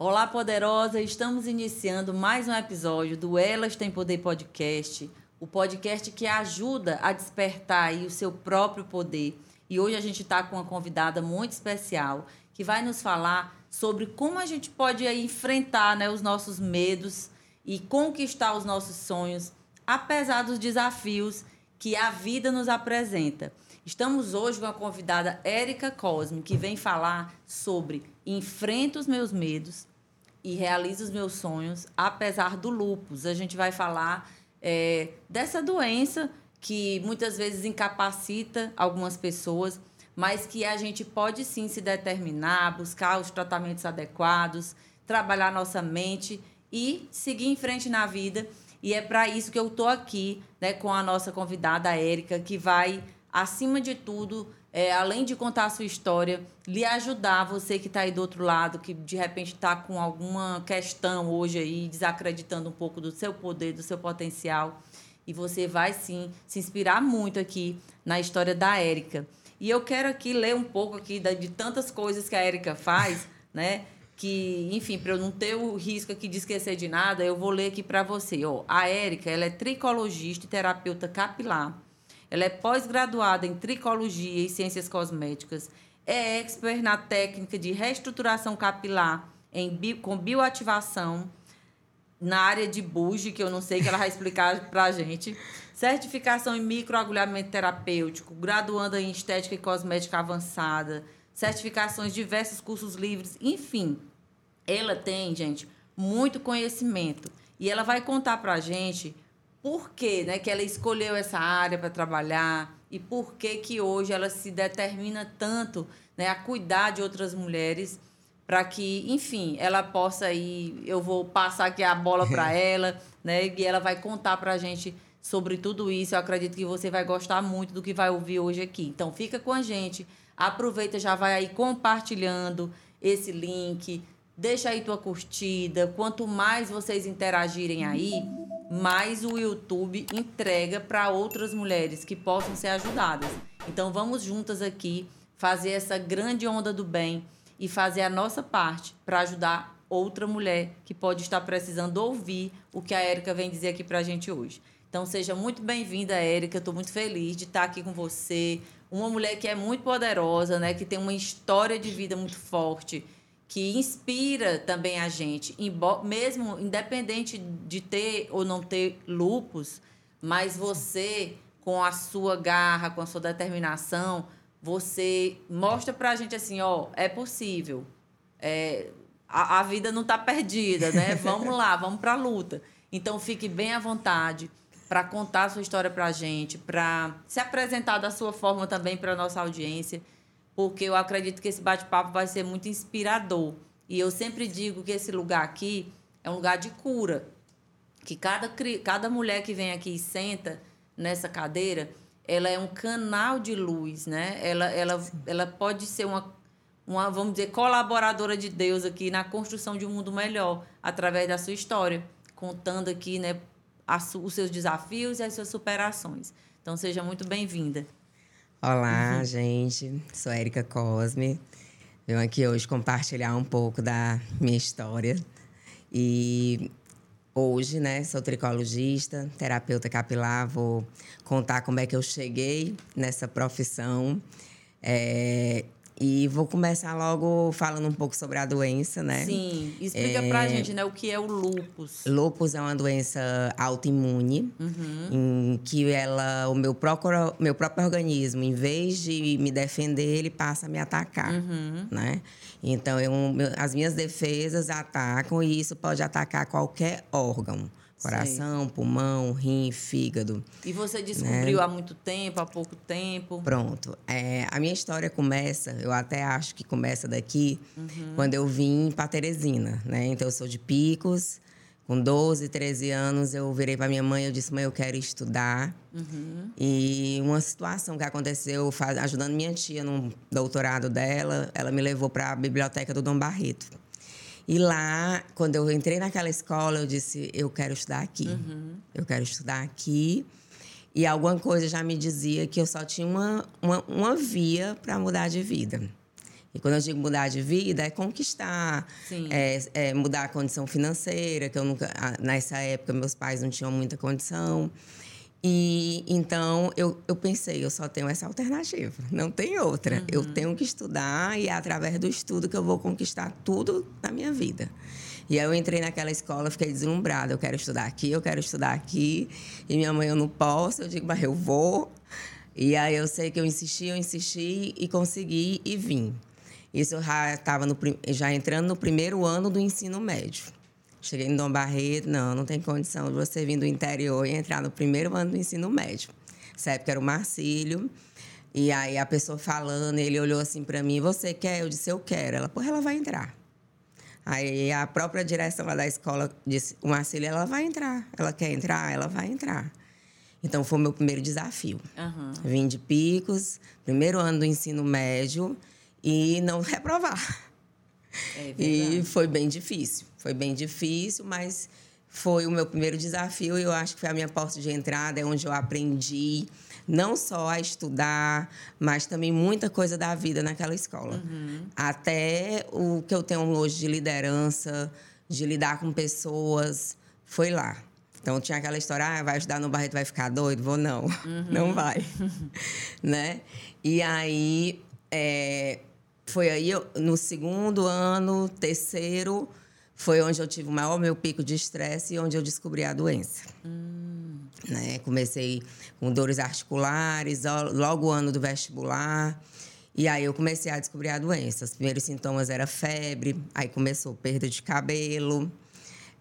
Olá, poderosa! Estamos iniciando mais um episódio do Elas Tem Poder Podcast, o podcast que ajuda a despertar o seu próprio poder. E hoje a gente está com uma convidada muito especial que vai nos falar sobre como a gente pode enfrentar né, os nossos medos e conquistar os nossos sonhos, apesar dos desafios que a vida nos apresenta. Estamos hoje com a convidada Érica Cosme, que vem falar sobre enfrento os meus medos e realizo os meus sonhos, apesar do lupus. A gente vai falar é, dessa doença que muitas vezes incapacita algumas pessoas, mas que a gente pode sim se determinar, buscar os tratamentos adequados, trabalhar nossa mente e seguir em frente na vida. E é para isso que eu estou aqui né, com a nossa convidada, Érica, que vai, acima de tudo, é, além de contar a sua história, lhe ajudar, você que está aí do outro lado, que de repente está com alguma questão hoje aí, desacreditando um pouco do seu poder, do seu potencial. E você vai sim se inspirar muito aqui na história da Érica. E eu quero aqui ler um pouco aqui de tantas coisas que a Érica faz, né? Que, enfim, para eu não ter o risco aqui de esquecer de nada, eu vou ler aqui para você. Ó, a Érica, ela é tricologista e terapeuta capilar ela é pós-graduada em tricologia e ciências cosméticas, é expert na técnica de reestruturação capilar em bio, com bioativação na área de Buge, que eu não sei que ela vai explicar para a gente. Certificação em microagulhamento terapêutico, graduanda em estética e cosmética avançada, certificações, diversos cursos livres, enfim. Ela tem, gente, muito conhecimento. E ela vai contar para a gente por que, né, que ela escolheu essa área para trabalhar e por que que hoje ela se determina tanto, né, a cuidar de outras mulheres para que, enfim, ela possa ir, eu vou passar aqui a bola para ela, né, e ela vai contar para a gente sobre tudo isso. Eu acredito que você vai gostar muito do que vai ouvir hoje aqui. Então, fica com a gente, aproveita, já vai aí compartilhando esse link, deixa aí tua curtida. Quanto mais vocês interagirem aí, mais o YouTube entrega para outras mulheres que possam ser ajudadas. Então vamos juntas aqui fazer essa grande onda do bem e fazer a nossa parte para ajudar outra mulher que pode estar precisando ouvir o que a Érica vem dizer aqui para a gente hoje. Então seja muito bem-vinda, Érica. Estou muito feliz de estar aqui com você. Uma mulher que é muito poderosa, né? Que tem uma história de vida muito forte que inspira também a gente, mesmo independente de ter ou não ter lupus, mas você com a sua garra, com a sua determinação, você mostra para a gente assim, ó, é possível, é, a, a vida não está perdida, né? Vamos lá, vamos para a luta. Então fique bem à vontade para contar a sua história para a gente, para se apresentar da sua forma também para a nossa audiência porque eu acredito que esse bate-papo vai ser muito inspirador. E eu sempre digo que esse lugar aqui é um lugar de cura. Que cada, cada mulher que vem aqui e senta nessa cadeira, ela é um canal de luz, né? Ela, ela, ela pode ser uma, uma, vamos dizer, colaboradora de Deus aqui na construção de um mundo melhor, através da sua história, contando aqui, né, as, os seus desafios e as suas superações. Então, seja muito bem-vinda. Olá, uhum. gente. Sou Érica Cosme. Venho aqui hoje compartilhar um pouco da minha história. E hoje, né, sou tricologista, terapeuta capilar. Vou contar como é que eu cheguei nessa profissão. É, e vou começar logo falando um pouco sobre a doença, né? Sim, explica é, pra gente, né, o que é o lupus. Lupus é uma doença autoimune, uhum. em que ela, o meu próprio, meu próprio organismo, em vez de me defender, ele passa a me atacar, uhum. né? Então, eu, as minhas defesas atacam e isso pode atacar qualquer órgão. Coração, Sei. pulmão, rim, fígado. E você descobriu né? há muito tempo, há pouco tempo? Pronto. É, a minha história começa, eu até acho que começa daqui, uhum. quando eu vim para Teresina, né? Então, eu sou de Picos. Com 12, 13 anos, eu virei para minha mãe e disse, mãe, eu quero estudar. Uhum. E uma situação que aconteceu, ajudando minha tia no doutorado dela, ela me levou para a biblioteca do Dom Barreto. E lá, quando eu entrei naquela escola, eu disse: eu quero estudar aqui. Uhum. Eu quero estudar aqui. E alguma coisa já me dizia que eu só tinha uma, uma, uma via para mudar de vida. E quando eu digo mudar de vida, é conquistar, é, é, mudar a condição financeira, que eu nunca. Nessa época, meus pais não tinham muita condição. E então eu, eu pensei, eu só tenho essa alternativa, não tem outra. Uhum. Eu tenho que estudar e é através do estudo que eu vou conquistar tudo na minha vida. E aí eu entrei naquela escola, fiquei deslumbrada. Eu quero estudar aqui, eu quero estudar aqui. E minha mãe, eu não posso. Eu digo, mas eu vou. E aí eu sei que eu insisti, eu insisti e consegui e vim. Isso eu já estava já entrando no primeiro ano do ensino médio. Cheguei em Dom Barreto, não, não tem condição de você vir do interior e entrar no primeiro ano do ensino médio. Nessa época era o Marcílio. E aí a pessoa falando, ele olhou assim para mim, você quer? Eu disse, eu quero. Ela, porra, ela vai entrar. Aí a própria direção lá da escola disse, o Marcílio, ela vai entrar. Ela quer entrar? Ela vai entrar. Então foi o meu primeiro desafio. Uhum. Vim de Picos, primeiro ano do ensino médio e não reprovar. É e foi bem difícil. Foi bem difícil, mas foi o meu primeiro desafio e eu acho que foi a minha porta de entrada, é onde eu aprendi não só a estudar, mas também muita coisa da vida naquela escola. Uhum. Até o que eu tenho hoje de liderança, de lidar com pessoas, foi lá. Então tinha aquela história, ah, vai ajudar no Barreto, vai ficar doido? Vou não, uhum. não vai, né? E aí é, foi aí no segundo ano, terceiro, foi onde eu tive o maior meu pico de estresse e onde eu descobri a doença. Hum. Né? Comecei com dores articulares, logo o ano do vestibular. E aí eu comecei a descobrir a doença. Os primeiros sintomas era febre, aí começou perda de cabelo.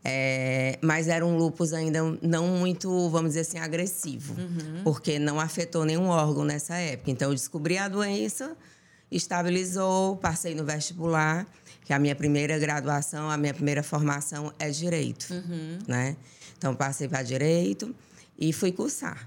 É, mas era um lupus ainda não muito, vamos dizer assim, agressivo, uhum. porque não afetou nenhum órgão nessa época. Então eu descobri a doença, estabilizou, passei no vestibular, que a minha primeira graduação, a minha primeira formação é direito, uhum. né? Então passei para direito e fui cursar.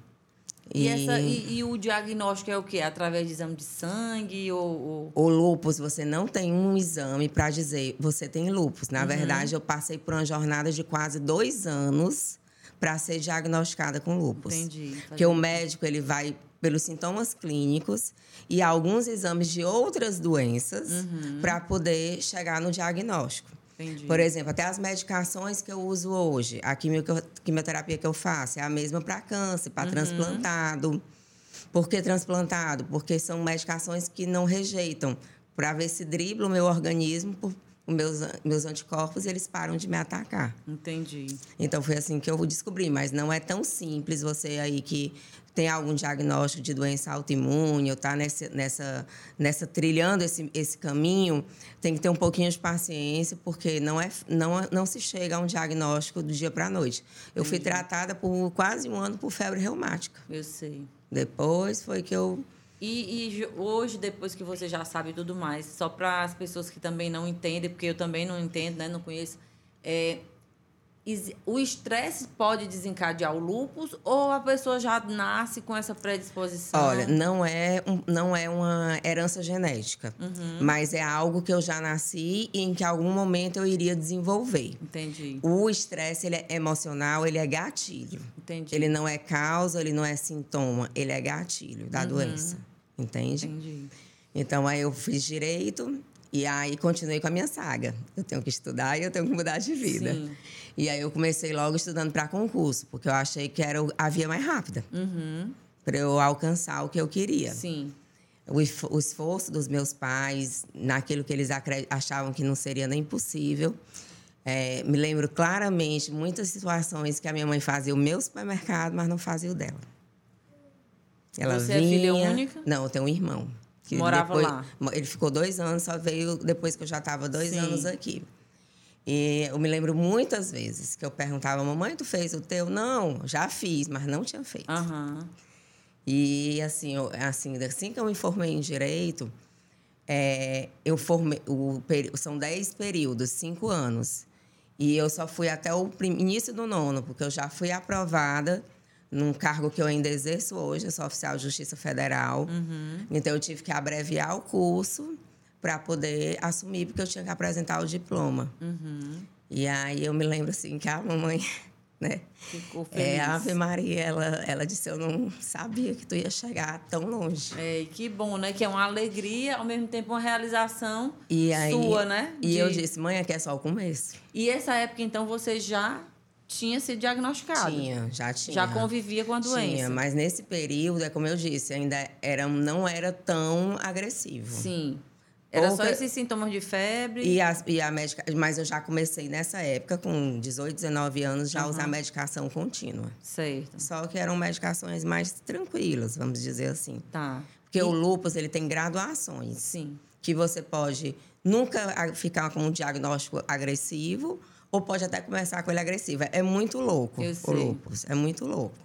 E, e, essa, e, e, o diagnóstico é o quê? Através de exame de sangue ou, ou... O lúpus, você não tem um exame para dizer você tem lúpus. Na uhum. verdade, eu passei por uma jornada de quase dois anos para ser diagnosticada com lúpus. Entendi. Porque o médico ele vai pelos sintomas clínicos e alguns exames de outras doenças uhum. para poder chegar no diagnóstico. Entendi. Por exemplo, até as medicações que eu uso hoje, a quimioterapia que eu faço é a mesma para câncer, para uhum. transplantado. Por que transplantado? Porque são medicações que não rejeitam, para ver se dribla o meu organismo por os meus, meus anticorpos eles param de me atacar. Entendi. Então foi assim que eu descobri, mas não é tão simples você aí que tem algum diagnóstico de doença autoimune ou está nessa, nessa, nessa trilhando esse, esse caminho, tem que ter um pouquinho de paciência, porque não, é, não, não se chega a um diagnóstico do dia para a noite. Eu fui tratada por quase um ano por febre reumática. Eu sei. Depois foi que eu e, e, hoje, depois que você já sabe tudo mais, só para as pessoas que também não entendem, porque eu também não entendo, né, não conheço, é, o estresse pode desencadear o lúpus ou a pessoa já nasce com essa predisposição? Olha, não é, um, não é uma herança genética, uhum. mas é algo que eu já nasci e em que algum momento eu iria desenvolver. Entendi. O estresse ele é emocional, ele é gatilho. Entendi. Ele não é causa, ele não é sintoma, ele é gatilho da uhum. doença. Entende? Entendi. Então aí eu fiz direito e aí continuei com a minha saga. Eu tenho que estudar e eu tenho que mudar de vida. Sim. E aí eu comecei logo estudando para concurso, porque eu achei que era a via mais rápida uhum. para eu alcançar o que eu queria. Sim. O, o esforço dos meus pais naquilo que eles achavam que não seria nem possível. É, me lembro claramente muitas situações que a minha mãe fazia o meu supermercado, mas não fazia o dela. Ela Você vinha... é filha única? Não, eu tenho um irmão. Que Morava depois... lá? Ele ficou dois anos, só veio depois que eu já estava dois Sim. anos aqui. E eu me lembro muitas vezes que eu perguntava, mamãe, tu fez o teu? Não, já fiz, mas não tinha feito. Uhum. E assim, eu, assim, assim que eu me formei em Direito, é, eu formei, o, são dez períodos, cinco anos. E eu só fui até o início do nono, porque eu já fui aprovada num cargo que eu ainda exerço hoje, eu sou oficial de Justiça Federal. Uhum. Então, eu tive que abreviar o curso para poder assumir, porque eu tinha que apresentar o diploma. Uhum. E aí, eu me lembro, assim, que a mamãe né? Ficou feliz. É, a Ave Maria, ela, ela disse, eu não sabia que tu ia chegar tão longe. É, que bom, né? Que é uma alegria, ao mesmo tempo uma realização E aí, sua, né? E De- eu disse, mãe, aqui é só o começo. E essa época, então, você já tinha sido diagnosticado? Tinha, já tinha. Já convivia com a doença? Tinha, mas nesse período, é como eu disse, ainda era, não era tão agressivo. Sim. Era só esses sintomas de febre? E a, e a médica, mas eu já comecei nessa época, com 18, 19 anos, já a usar medicação contínua. Certo. Só que eram medicações mais tranquilas, vamos dizer assim. Tá. Porque o lúpus, ele tem graduações. Sim. Que você pode nunca ficar com um diagnóstico agressivo, ou pode até começar com ele agressivo. É muito louco Eu o sei. lúpus, é muito louco.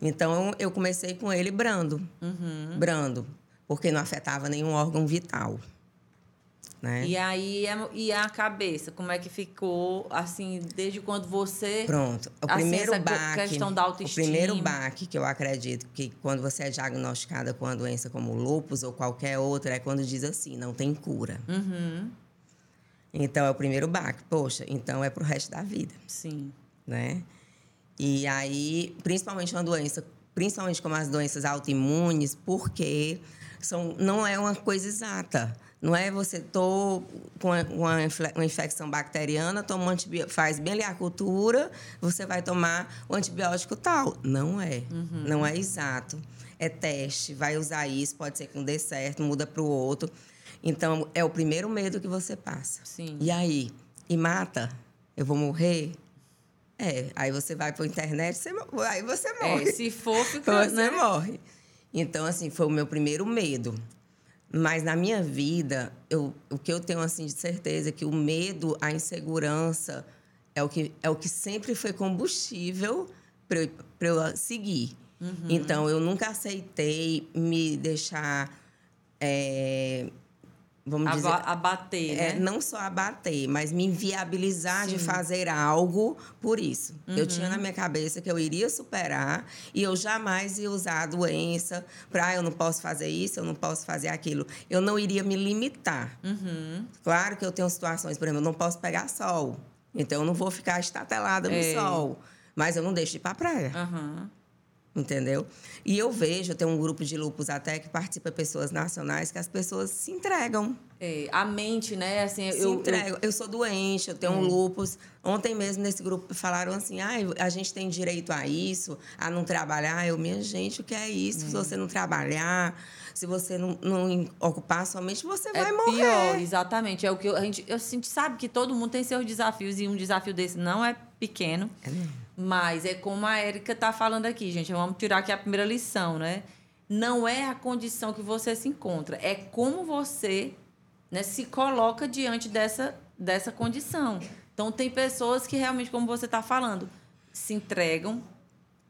Então, eu comecei com ele brando. Uhum. Brando, porque não afetava nenhum órgão vital. Né? E aí, é- e a cabeça, como é que ficou, assim, desde quando você... Pronto. O Assim, primeiro co- baque. questão da autoestima. O primeiro baque que eu acredito que quando você é diagnosticada com uma doença como lúpus ou qualquer outra é quando diz assim, não tem cura. Uhum. Então é o primeiro baque. Poxa, então é pro resto da vida, Sim. né? E aí, principalmente uma doença, principalmente como as doenças autoimunes, porque são, não é uma coisa exata. Não é você tô com uma, uma infecção bacteriana, toma um antibiótico, faz bem ali a cultura, você vai tomar o antibiótico tal. Não é. Não é exato. É teste, vai usar isso, pode ser que não dê certo, muda para o outro. Então, é o primeiro medo que você passa. Sim. E aí? E mata? Eu vou morrer? É, aí você vai para a internet, você, aí você morre. É, se for, fica, Você né? morre. Então, assim, foi o meu primeiro medo. Mas na minha vida, eu, o que eu tenho assim de certeza é que o medo, a insegurança é o que, é o que sempre foi combustível para eu, pra eu seguir. Uhum. Então, eu nunca aceitei me deixar. é, vamos dizer. Aba- abater, É, né? não só abater, mas me inviabilizar de Sim. Uhum. fazer algo por isso. Eu tinha na minha cabeça que eu iria superar e eu jamais ia usar a doença para ah, eu não posso fazer isso, eu não posso fazer aquilo. Eu não iria me limitar. Uhum. Claro que eu tenho situações, por exemplo, eu não posso pegar sol. Então eu não vou ficar estatelada no É. sol. Mas eu não deixo de ir para a praia Aham. Entendeu? E eu vejo, tem um grupo de lupus até que participa pessoas nacionais que as pessoas se entregam. É, a mente, né? Assim, se eu, entregam. Eu, sou doente, eu tenho um lupus. Ontem mesmo nesse grupo falaram assim: ah, a gente tem direito a isso, a não trabalhar. Eu, minha gente, o que é isso? Se você não trabalhar, se você não, não ocupar sua mente, você É vai morrer. pior, exatamente. É o que eu- a gente, eu, a gente sabe que todo mundo tem seus desafios e um desafio desse não é pequeno. É mesmo. Mas é como a Érica tá falando aqui, gente. Vamos tirar aqui a primeira lição, né? Não é a condição que você se encontra, é como você né, se coloca diante dessa, dessa condição. Então, tem pessoas que realmente, como você está falando, se entregam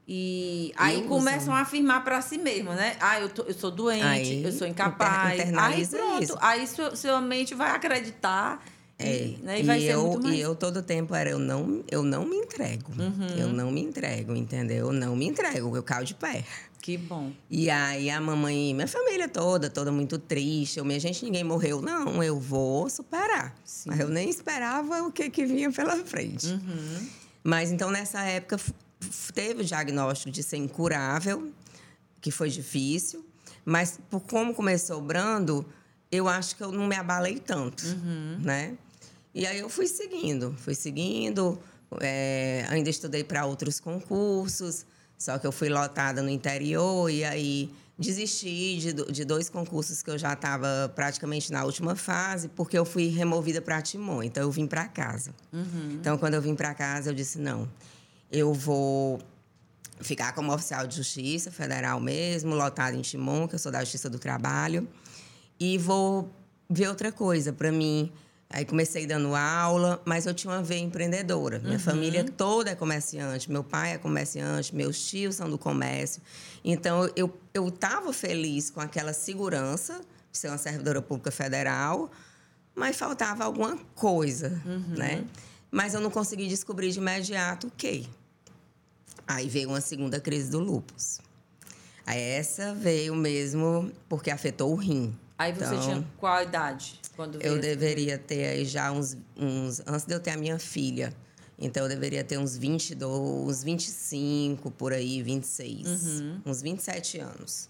e aí usam. começam a afirmar para si mesmo, né? Ah, eu, tô- eu sou doente, Aí, eu sou inter- incapaz. Aí internaliza pronto, isso. aí sua, sua mente vai acreditar É, e, né, e e, vai ser eu, muito mais... e eu todo tempo era, eu não, eu não me entrego. Uhum. Eu não me entrego, entendeu? Eu não me entrego, eu caio de pé. Que bom. E aí a mamãe, minha família toda, toda muito triste. Eu, minha gente, ninguém morreu. Não, eu vou superar. Sim. Mas eu nem esperava o que, que vinha pela frente. Uhum. Mas então, nessa época, teve o diagnóstico de ser incurável, que foi difícil. Mas por como começou o brando, eu acho que eu não me abalei tanto, né? E aí eu fui seguindo, fui seguindo. é, ainda estudei para outros concursos, só que eu fui lotada no interior e aí desisti de, de dois concursos que eu já estava praticamente na última fase, porque eu fui removida para Timon. Então eu vim para casa. Então quando eu vim para casa, eu disse não, eu vou ficar como oficial de justiça federal mesmo, lotado em Timon, que eu sou da Justiça do Trabalho, e vou ver outra coisa para mim. Aí comecei dando aula, mas eu tinha uma veia empreendedora. Minha família toda é comerciante, meu pai é comerciante, meus tios são do comércio. Então eu eu estava feliz com aquela segurança de ser uma servidora pública federal, mas faltava alguma coisa, né? Mas eu não consegui descobrir de imediato o quê. Aí veio uma segunda crise do lúpus. Aí essa veio mesmo porque afetou o rim. Aí você Então, tinha qual idade? Quando Eu essa- deveria ter aí já uns, uns. Antes de eu ter a minha filha, Então eu deveria ter uns 22, uns 25 por aí, 26, uhum. uns 27 anos.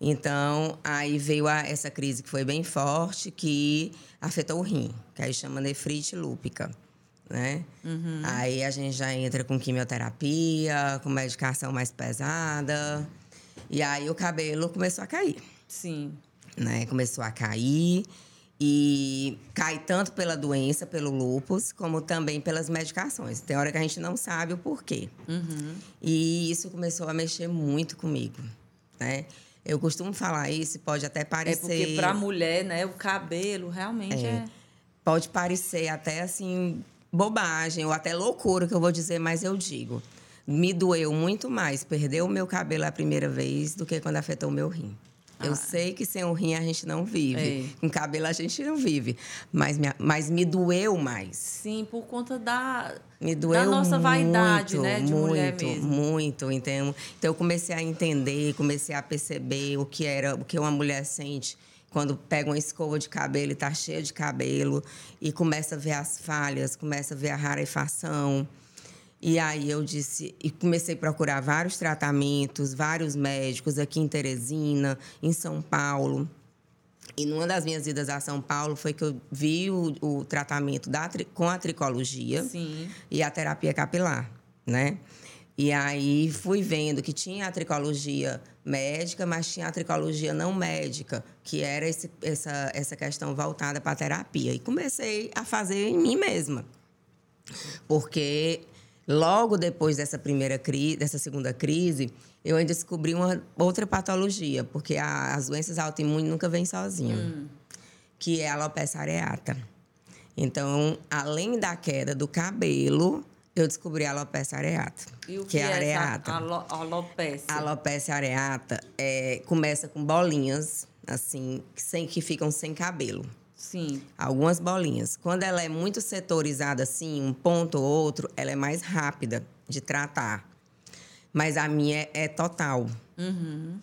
Então, aí veio a, essa crise que foi bem forte, que afetou o rim, que aí chama nefrite lúpica, né? Uhum. Aí a gente já entra com quimioterapia, com medicação mais pesada. E aí o cabelo começou a cair. Sim. Né? Começou a cair. E cai tanto pela doença, pelo lúpus, como também pelas medicações. Tem hora que a gente não sabe o porquê. Uhum. E isso começou a mexer muito comigo, né? Eu costumo falar isso, pode até parecer... É porque para mulher, né, o cabelo realmente é... é... Pode parecer até, assim, bobagem ou até loucura que eu vou dizer, mas eu digo. Me doeu muito mais perder o meu cabelo a primeira vez do que quando afetou o meu rim. Eu ah. sei que sem o rim a gente não vive. É. Com cabelo a gente não vive. Mas, me, mas me doeu mais. Sim, por conta da, me doeu da nossa muito, vaidade, né? De muito, mulher mesmo. Muito, entendo. Então eu comecei a entender, comecei a perceber o que era, o que uma mulher sente quando pega uma escova de cabelo e está cheia de cabelo e começa a ver as falhas, começa a ver a rarefação. E aí eu disse, e comecei a procurar vários tratamentos, vários médicos aqui em Teresina, em São Paulo. E numa das minhas idas a São Paulo foi que eu vi o, o tratamento da, com a tricologia Sim. e a terapia capilar, né? E aí fui vendo que tinha a tricologia médica, mas tinha a tricologia não médica, que era esse, essa, essa questão voltada para a terapia. E comecei a fazer em mim mesma. Porque Logo depois dessa primeira crise, dessa segunda crise, eu ainda descobri uma outra patologia, porque a, as doenças autoimunes nunca vêm sozinhas, hum. que é a alopecia areata. Então, além da queda do cabelo, eu descobri a alopecia areata. E o que, que é, é areata? Alo alopecia? A alopecia areata é, começa com bolinhas, assim, sem, que ficam sem cabelo. Sim. Algumas bolinhas. Quando ela é muito setorizada assim, um ponto ou outro, ela é mais rápida de tratar. Mas a minha é, é total. Uhum.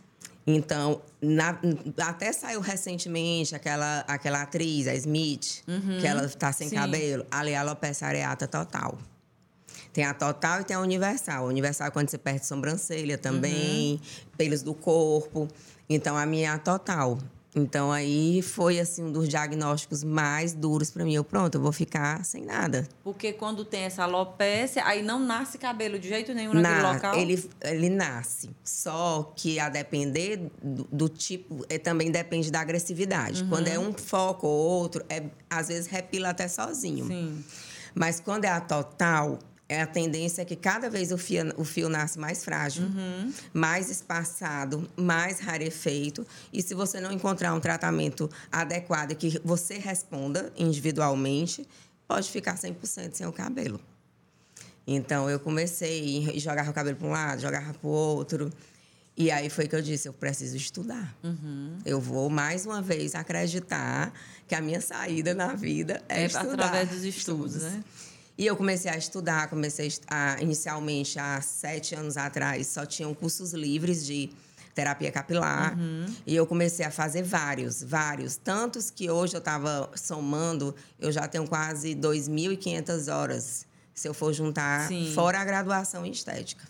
Então, na, até saiu recentemente aquela, aquela atriz, a Smith, uhum. que ela está sem Sim. cabelo. Ali, é a alopecia areata total. Tem a total e tem a universal. A universal é quando você perde sobrancelha também, uhum. pelos do corpo. Então, a minha é a total. Então aí foi assim um dos diagnósticos mais duros para mim. Eu pronto, eu vou ficar sem nada. Porque quando tem essa alopecia, aí não nasce cabelo de jeito nenhum naquele Na, local. Ele ele nasce. Só que a depender do, do tipo, é, também depende da agressividade. Uhum. Quando é um foco ou outro, é às vezes repila até sozinho. Sim. Mas quando é a total, é a tendência é que cada vez o fio, o fio nasce mais frágil, uhum. mais espaçado, mais rarefeito. E se você não encontrar um tratamento adequado que você responda individualmente, pode ficar 100% sem o cabelo. Então, eu comecei e jogava o cabelo para um lado, jogava para o outro. E aí foi que eu disse, eu preciso estudar. Uhum. Eu vou, mais uma vez, acreditar que a minha saída na vida é, é estudar. através dos estudos, né? E eu comecei a estudar, comecei a, inicialmente há sete anos atrás, só tinham cursos livres de terapia capilar. Uhum. E eu comecei a fazer vários, vários. Tantos que hoje eu estava somando, eu já tenho quase 2.500 horas, se eu for juntar, Sim. fora a graduação em estética,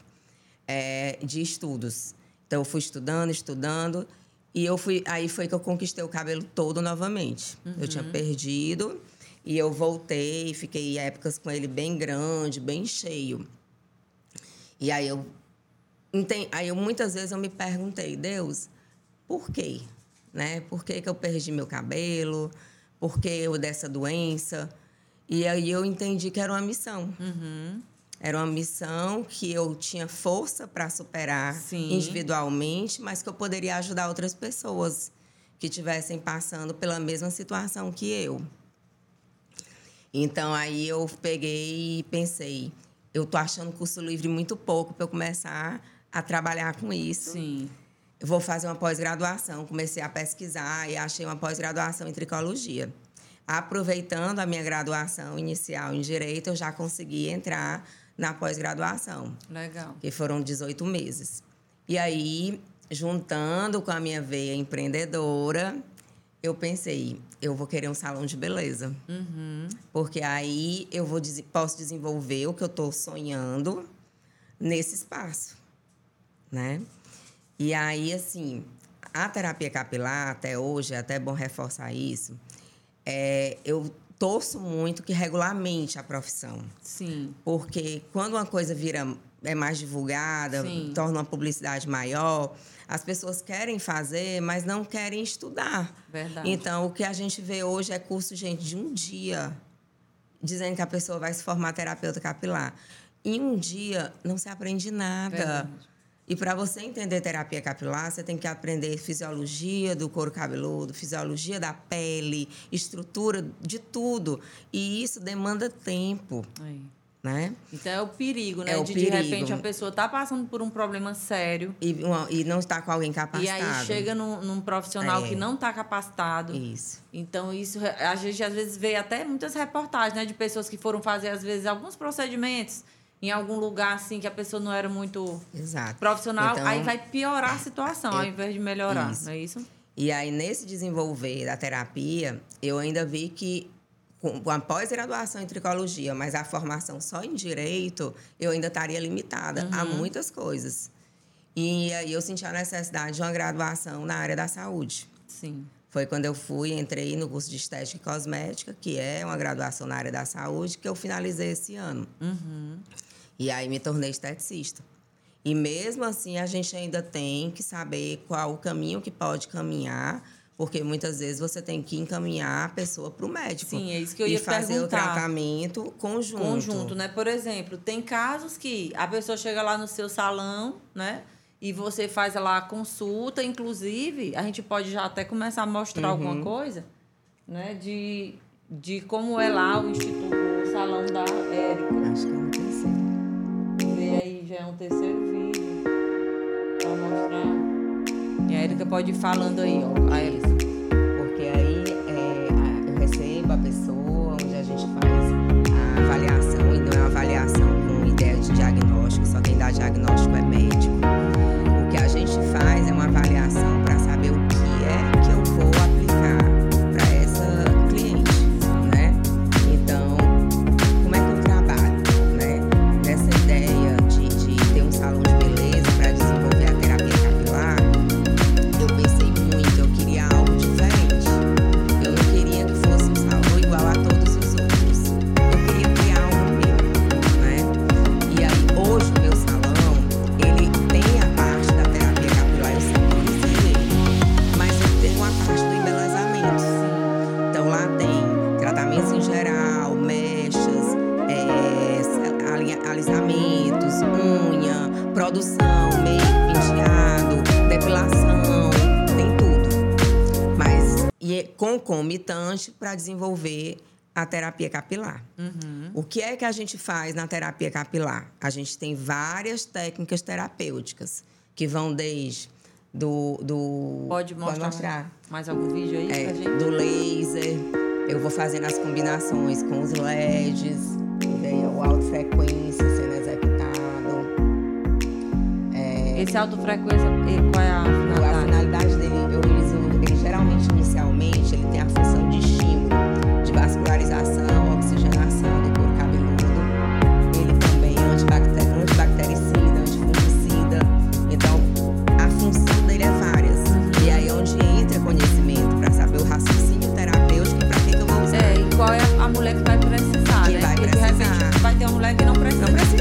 é, de estudos. Então, eu fui estudando, estudando. E eu fui, aí foi que eu conquistei o cabelo todo novamente. Uhum. Eu tinha uhum. perdido. E eu voltei, fiquei épocas com ele bem grande, bem cheio. E aí eu, aí eu muitas vezes eu me perguntei, Deus, por quê? Né? Por que, que eu perdi meu cabelo? Por que eu dessa doença? E aí eu entendi que era uma missão. Uhum. Era uma missão que eu tinha força para superar Sim. individualmente, mas que eu poderia ajudar outras pessoas que estivessem passando pela mesma situação que eu. Então aí eu peguei e pensei, eu tô achando curso livre muito pouco para eu começar a trabalhar com isso. Sim. Eu vou fazer uma pós-graduação. Comecei a pesquisar e achei uma pós-graduação em tricologia. Aproveitando a minha graduação inicial em direito, eu já consegui entrar na pós-graduação. Legal. Que foram 18 meses. E aí, juntando com a minha veia empreendedora, eu pensei, eu vou querer um salão de beleza. Uhum. Porque aí eu vou, posso desenvolver o que eu estou sonhando nesse espaço, né? E aí, assim, a terapia capilar, até hoje, é até bom reforçar isso, é, eu torço muito que regulamente a profissão. Sim. Porque quando uma coisa vira é mais divulgada, Sim. torna uma publicidade maior, as pessoas querem fazer, mas não querem estudar. Verdade. Então, o que a gente vê hoje é curso, gente, de um dia, dizendo que a pessoa vai se formar terapeuta capilar. Em um dia, não se aprende nada. Verdade. E para você entender terapia capilar, você tem que aprender fisiologia do couro cabeludo, fisiologia da pele, estrutura de tudo. E isso demanda tempo. Aí né? Então é o perigo, né? É de, perigo. de repente a pessoa está passando por um problema sério. E, uma, e não está com alguém capacitado. E aí chega num, num profissional é. que não está capacitado. Isso. Então, isso a gente às vezes vê até muitas reportagens, né? De pessoas que foram fazer, às vezes, alguns procedimentos em algum lugar assim que a pessoa não era muito Exato. profissional, então, aí vai piorar a situação eu, ao invés de melhorar, isso. não é isso? E aí, nesse desenvolver da terapia, eu ainda vi que com a pós-graduação em tricologia, mas a formação só em direito, eu ainda estaria limitada uhum. a muitas coisas. E aí eu senti a necessidade de uma graduação na área da saúde. Sim. Foi quando eu fui, entrei no curso de estética e cosmética, que é uma graduação na área da saúde, que eu finalizei esse ano. Uhum. E aí me tornei esteticista. E mesmo assim, a gente ainda tem que saber qual o caminho que pode caminhar porque muitas vezes você tem que encaminhar a pessoa para o médico. Sim, é isso que eu ia e fazer perguntar. o tratamento conjunto. Conjunto, né? Por exemplo, tem casos que a pessoa chega lá no seu salão, né? E você faz lá a consulta, inclusive, a gente pode já até começar a mostrar uhum. alguma coisa, né? De, de como é lá o instituto, o salão da Érica. Acho que é um terceiro. Vê aí, já é um terceiro vídeo. Para mostrar. E a Erika pode ir falando aí, ó. A Erika. Diagnóstico concomitante para desenvolver a terapia capilar. Uhum. O que é que a gente faz na terapia capilar? A gente tem várias técnicas terapêuticas que vão desde do, do pode mostrar, pode mostrar. mais algum vídeo aí é, pra gente? do laser. Eu vou fazendo as combinações com os LEDs, e aí o alta frequência sendo executado. É, Esse alto frequência, qual é a finalidade? a finalidade dele, eu geralmente inicialmente ele tem a função de estímulo, de vascularização, oxigenação do couro cabeludo. Ele também é antibacter- antibactericida, antifungicida. Então, a função dele é várias. E aí é onde entra conhecimento para saber o raciocínio terapêutico para que, que eu vou usar. É, e qual é a mulher que vai precisar, Que né? vai Porque de precisar. repente vai ter uma mulher que não precisa, Não precisa.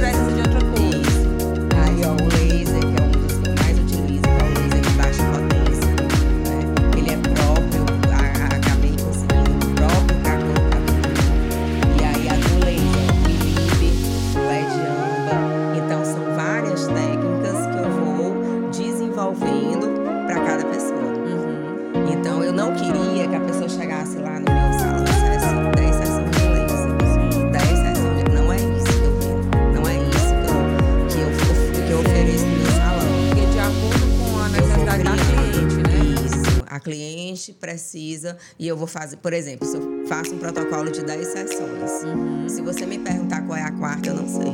Precisa e eu vou fazer, por exemplo, se eu faço um protocolo de 10 sessões. Uhum. Se você me perguntar qual é a quarta, eu não sei.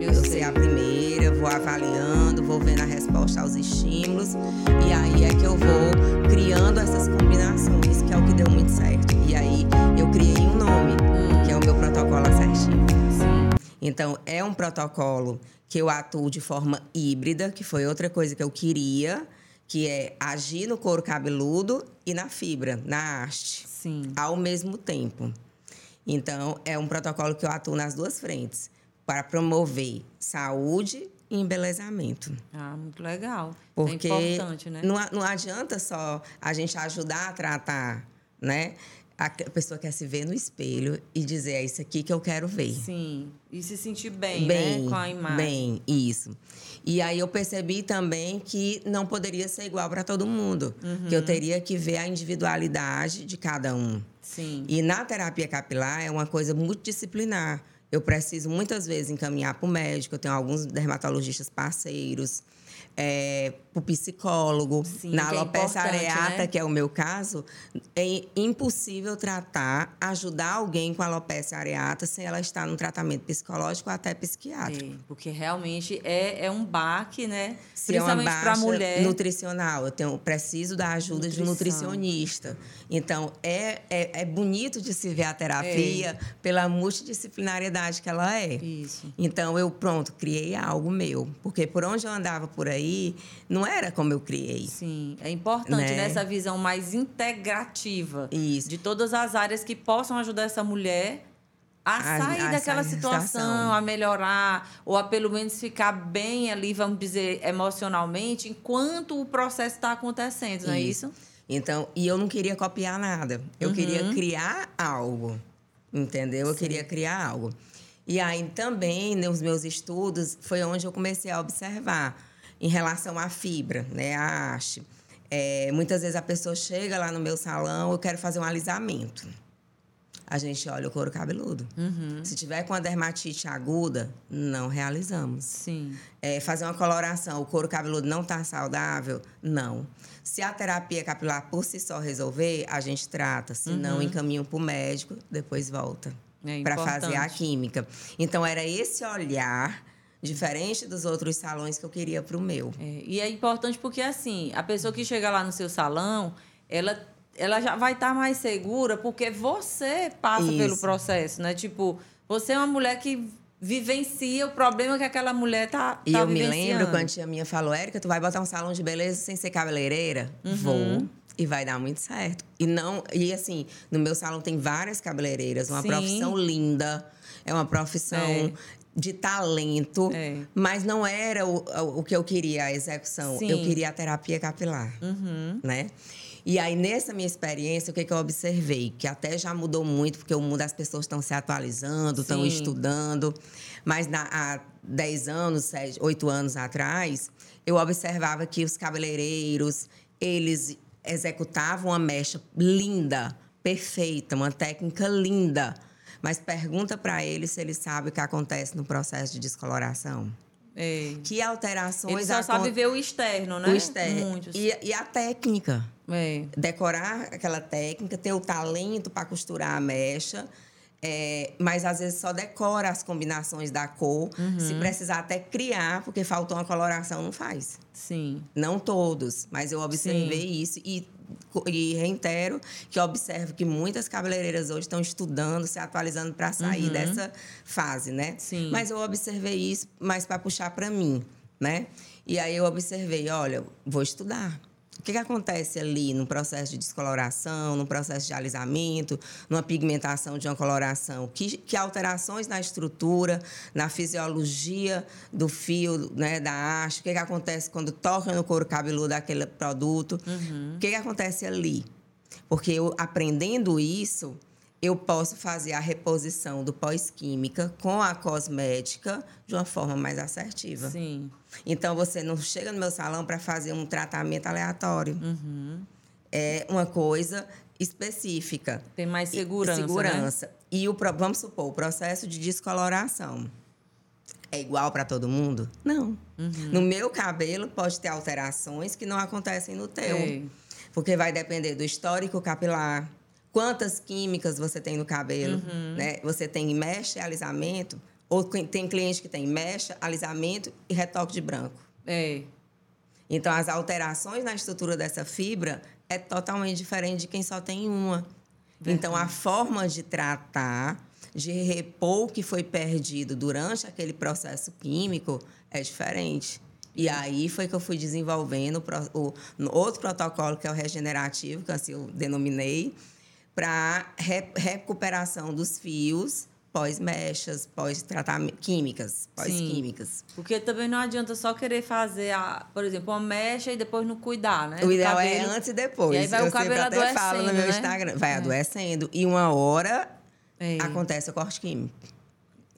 Eu, eu sei. sei a primeira, vou avaliando, vou vendo a resposta aos estímulos. E aí é que eu vou criando essas combinações, que é o que deu muito certo. E aí eu criei um nome, que é o meu protocolo assertivo. Então, é um protocolo que eu atuo de forma híbrida, que foi outra coisa que eu queria, que é agir no couro cabeludo e na fibra, na haste. Sim. Ao mesmo tempo. Então, é um protocolo que eu atuo nas duas frentes para promover saúde e embelezamento. Ah, muito legal. Porque é importante, né? Não, não adianta só a gente ajudar a tratar, né? A pessoa quer se ver no espelho e dizer, é isso aqui que eu quero ver. Sim, e se sentir bem, bem né? com a imagem. Bem, isso. E aí eu percebi também que não poderia ser igual para todo mundo. Uhum. Que eu teria que ver a individualidade de cada um. Sim. E na terapia capilar é uma coisa multidisciplinar. Eu preciso muitas vezes encaminhar para o médico, eu tenho alguns dermatologistas parceiros é, o psicólogo. Sim, Na é alopecia é areata, né? que é o meu caso, é impossível tratar, ajudar alguém com alopecia areata sem ela estar no tratamento psicológico ou até psiquiátrico. É, porque realmente é, é um baque, né? Se Principalmente é para a mulher. Nutricional. Eu tenho, preciso da ajuda Nutrição. de um nutricionista. Então, é, é, é, bonito de se ver a terapia é. pela multidisciplinariedade que ela é. Isso. Então, eu, pronto, criei algo meu. Porque por onde eu andava por aí, não era como eu criei. Sim, é importante né? nessa visão mais integrativa Isso. de todas as áreas que possam ajudar essa mulher a, sair a daquela situação, situação, a melhorar, ou a pelo menos ficar bem ali, vamos dizer, emocionalmente, enquanto o processo está acontecendo, isso. não é isso? Então, e eu não queria copiar nada. Eu uhum. queria criar algo. Entendeu? Eu Sim. queria criar algo. E aí também, nos meus estudos, foi onde eu comecei a observar em relação à fibra, né, a haste. É, muitas vezes a pessoa chega lá no meu salão, eu quero fazer um alisamento. A gente olha o couro cabeludo. Uhum. Se tiver com a dermatite aguda, não realizamos. Sim. É, fazer uma coloração, o couro cabeludo não está saudável? Não. Se a terapia capilar por si só resolver, a gente trata. Se uhum. não, encaminha para o médico, depois volta. É para fazer a química. Então, era esse olhar diferente dos outros salões que eu queria para o meu. É, e é importante porque, assim, a pessoa que chega lá no seu salão, ela, ela já vai estar tá mais segura porque você passa Isso. pelo processo, né? Tipo, você é uma mulher que vivencia o problema que aquela mulher tá, e tá eu me lembro quando a tia minha falou, Érica, tu vai botar um salão de beleza sem ser cabeleireira? Uhum. Vou. E vai dar muito certo. E não, e assim, no meu salão tem várias cabeleireiras, uma Sim. profissão linda. É uma profissão é de talento, é. mas não era o, o que eu queria, a execução. Sim. Eu queria a terapia capilar, uhum. né? E aí, nessa minha experiência, o que, que eu observei? Que até já mudou muito, porque o mundo das pessoas estão se atualizando, estão estudando. Mas na, há 10 anos, 7, 8 anos atrás, eu observava que os cabeleireiros, eles executavam uma mecha linda, perfeita, uma técnica linda mas pergunta para ele se ele sabe o que acontece no processo de descoloração. É. Que alterações... Ele só sabe ver o externo, né? O externo. E, e, a técnica. É. Decorar aquela técnica, ter o talento para costurar a mecha. É, mas às vezes só decora as combinações da cor. Uhum. Se precisar até criar, porque faltou uma coloração, não faz. Sim. Não todos, mas eu observei Sim. isso e e reitero que observo que muitas cabeleireiras hoje estão estudando, se atualizando para sair uhum. dessa fase, né? Sim. Mas eu observei isso mais para puxar para mim, né? E aí eu observei, olha, vou estudar que, que acontece ali no processo de descoloração, no processo de alisamento, numa pigmentação de uma coloração? Que, que alterações na estrutura, na fisiologia do fio, né, da haste? O que, que acontece quando toca no couro cabeludo daquele produto? Uhum. O que, que acontece ali? Porque eu aprendendo isso, eu posso fazer a reposição do pós-química com a cosmética de uma forma mais assertiva. Sim. Então, você não chega no meu salão para fazer um tratamento aleatório. Uhum. É uma coisa específica. Tem mais segurança. E, segurança. Né? E o, vamos supor, o processo de descoloração é igual para todo mundo? Não. Uhum. No meu cabelo pode ter alterações que não acontecem no teu. Ei. Porque vai depender do histórico capilar, quantas químicas você tem no cabelo, uhum. né? Você tem mexe alisamento, Ou tem cliente que tem mecha, alisamento e retoque de branco. É. Então, as alterações na estrutura dessa fibra é totalmente diferente de quem só tem uma. Verdade. Então, a forma de tratar, de repor o que foi perdido durante aquele processo químico é diferente. E aí foi que eu fui desenvolvendo o, o outro protocolo, que é o regenerativo, que assim eu denominei, para re, recuperação dos fios pós-mechas, pós-tratamento, químicas, pós-químicas. Porque também não adianta só querer fazer, a, por exemplo, uma mecha e depois não cuidar, né? O ideal é antes e depois. E aí vai eu o cabelo sempre até falo no meu né? Instagram, vai é. adoecendo. E uma hora é. acontece o corte químico.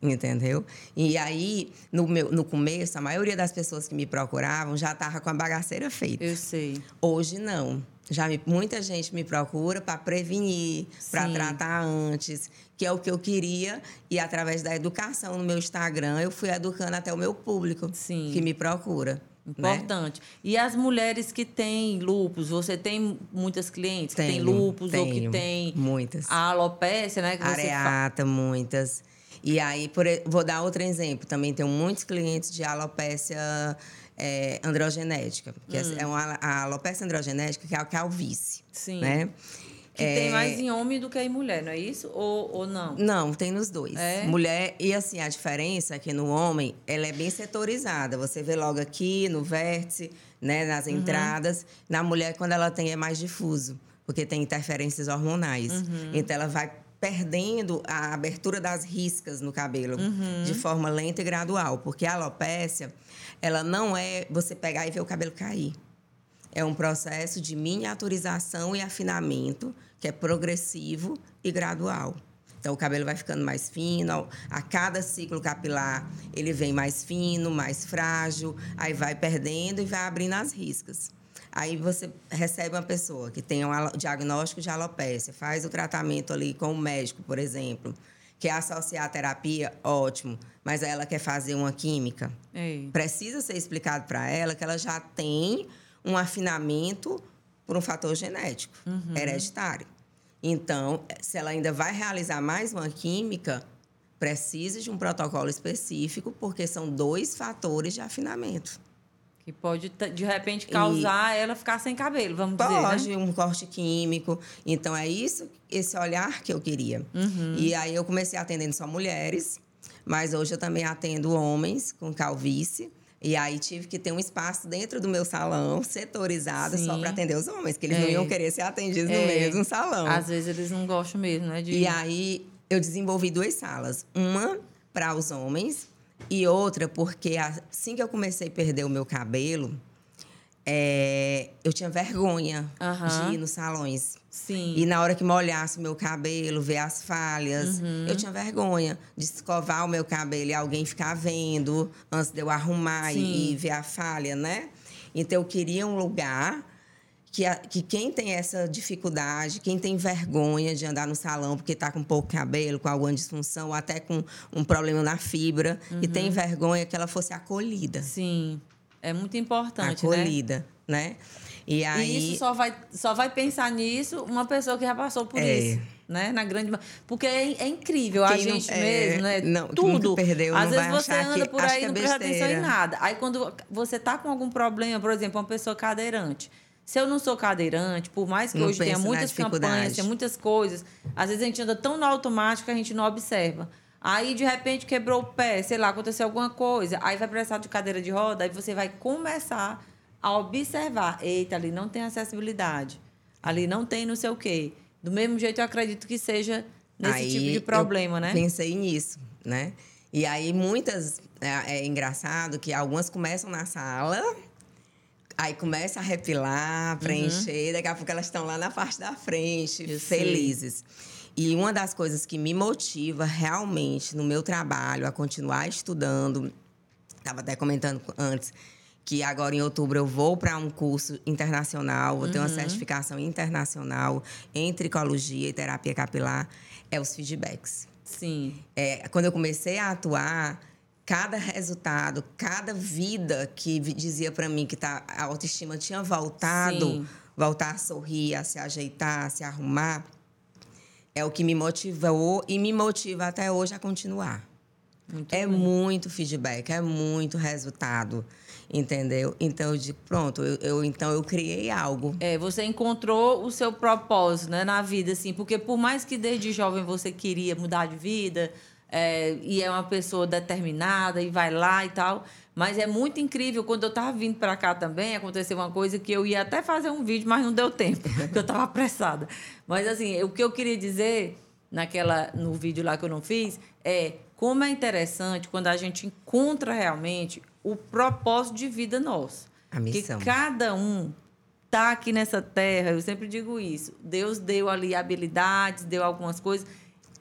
Entendeu? E aí, no, meu, no começo, a maioria das pessoas que me procuravam já estava com a bagaceira feita. Eu sei. Hoje, não. Já me, muita gente me procura para prevenir, para tratar antes, que é o que eu queria. E através da educação no meu Instagram, eu fui educando até o meu público Sim. que me procura. Né? Importante. Né? E as mulheres que têm lupus, você tem muitas clientes que têm lupus tenho, ou que têm muitas. a alopécia, né? Que Areata, muitas. E aí, por, vou dar outro exemplo. Também tenho muitos clientes de alopécia é, androgenética, que é, hum. é uma, a alopecia androgenética, que é a calvície. Sim. Né? Que é... tem mais em homem do que em mulher, não é isso? Ou, ou não? Não, tem nos dois. É? Mulher, e assim, a diferença é que no homem, ela é bem setorizada. Você vê logo aqui, no vértice, né, nas uhum. entradas. Na mulher, quando ela tem, é mais difuso, porque tem interferências hormonais. Uhum. Então, ela vai perdendo a abertura das riscas no cabelo uhum. de forma lenta e gradual, porque a alopécia, ela não é você pegar e ver o cabelo cair. É um processo de miniaturização e afinamento que é progressivo e gradual. Então, o cabelo vai ficando mais fino, a cada ciclo capilar ele vem mais fino, mais frágil, aí vai perdendo e vai abrindo as riscas. Aí você recebe uma pessoa que tem um diagnóstico de alopecia, faz o tratamento ali com o médico, por exemplo, quer associar a terapia, ótimo, mas ela quer fazer uma química. Ei. Precisa ser explicado para ela que ela já tem um afinamento por um fator genético, uhum. hereditário. Então, se ela ainda vai realizar mais uma química, precisa de um protocolo específico, porque são dois fatores de afinamento. Que pode, de repente, causar e ela ficar sem cabelo, vamos pode, dizer. Pode, né? um corte químico. Então, é isso, esse olhar que eu queria. Uhum. E aí, eu comecei atendendo só mulheres, mas hoje eu também atendo homens com calvície. E aí tive que ter um espaço dentro do meu salão, setorizado, Sim. só para atender os homens, que eles é. não iam querer ser atendidos é. no mesmo salão. Às vezes eles não gostam mesmo, né? De... E aí eu desenvolvi duas salas. Uma para os homens e outra, porque assim que eu comecei a perder o meu cabelo, é, eu tinha vergonha uhum. de ir nos salões. Sim. E na hora que molhasse o meu cabelo, ver as falhas, uhum. eu tinha vergonha de escovar o meu cabelo e alguém ficar vendo antes de eu arrumar e, e, ver a falha, né? Então eu queria um lugar que, a, que quem tem essa dificuldade, quem tem vergonha de andar no salão porque está com pouco cabelo, com alguma disfunção, ou até com um problema na fibra, uhum. e tem vergonha que ela fosse acolhida. Sim. É muito importante, acolhida, né? né? E, aí... E isso só vai, só vai pensar nisso uma pessoa que já passou por é. isso. Né? Na grande Porque é, é incrível Quem a gente não, mesmo, é, né? Não, Tudo. Perdeu, Às vezes você anda que, por aí e é não presta atenção em nada. Aí quando você tá com algum problema, por exemplo, uma pessoa cadeirante. Se eu não sou cadeirante, por mais que não hoje tenha muitas campanhas, tenha muitas coisas, às vezes a gente anda tão no automático que a gente não observa. Aí, de repente, quebrou o pé, sei lá, aconteceu alguma coisa. Aí vai precisar de cadeira de roda, aí você vai começar a observar. Eita, ali não tem acessibilidade. Ali não tem não sei o quê. Do mesmo jeito, eu acredito que seja nesse aí, tipo de problema, né? Pensei nisso, né? E aí, muitas. É, é engraçado que algumas começam na sala Aí começa a repilar, uhum. preencher, uhum. daqui a pouco elas estão lá na parte da frente, Eu felizes. Sei. E uma das coisas que me motiva realmente no meu trabalho a continuar estudando, estava até comentando antes, que agora em outubro eu vou para um curso internacional, vou ter uma uhum. certificação internacional em tricologia e terapia capilar, é os feedbacks. Sim. É, quando eu comecei a atuar, cada resultado, cada vida que dizia para mim que tá, a autoestima tinha voltado, Sim. voltar a sorrir, a se ajeitar, a se arrumar, é o que me motivou e me motiva até hoje a continuar. Muito é bem. muito feedback, é muito resultado. Entendeu? Então eu digo, pronto, eu, eu, então eu criei algo. É, você encontrou o seu propósito, né, na vida, assim, porque por mais que desde jovem você queria mudar de vida, é, e é uma pessoa determinada e vai lá e tal, mas é muito incrível. Quando eu estava vindo para cá também, aconteceu uma coisa que eu ia até fazer um vídeo, mas não deu tempo, porque eu estava apressada. Mas assim, o que eu queria dizer naquela no vídeo lá que eu não fiz é como é interessante quando a gente encontra realmente o propósito de vida nosso. A missão. Que cada um tá aqui nessa terra, eu sempre digo isso. Deus deu ali habilidades, deu algumas coisas.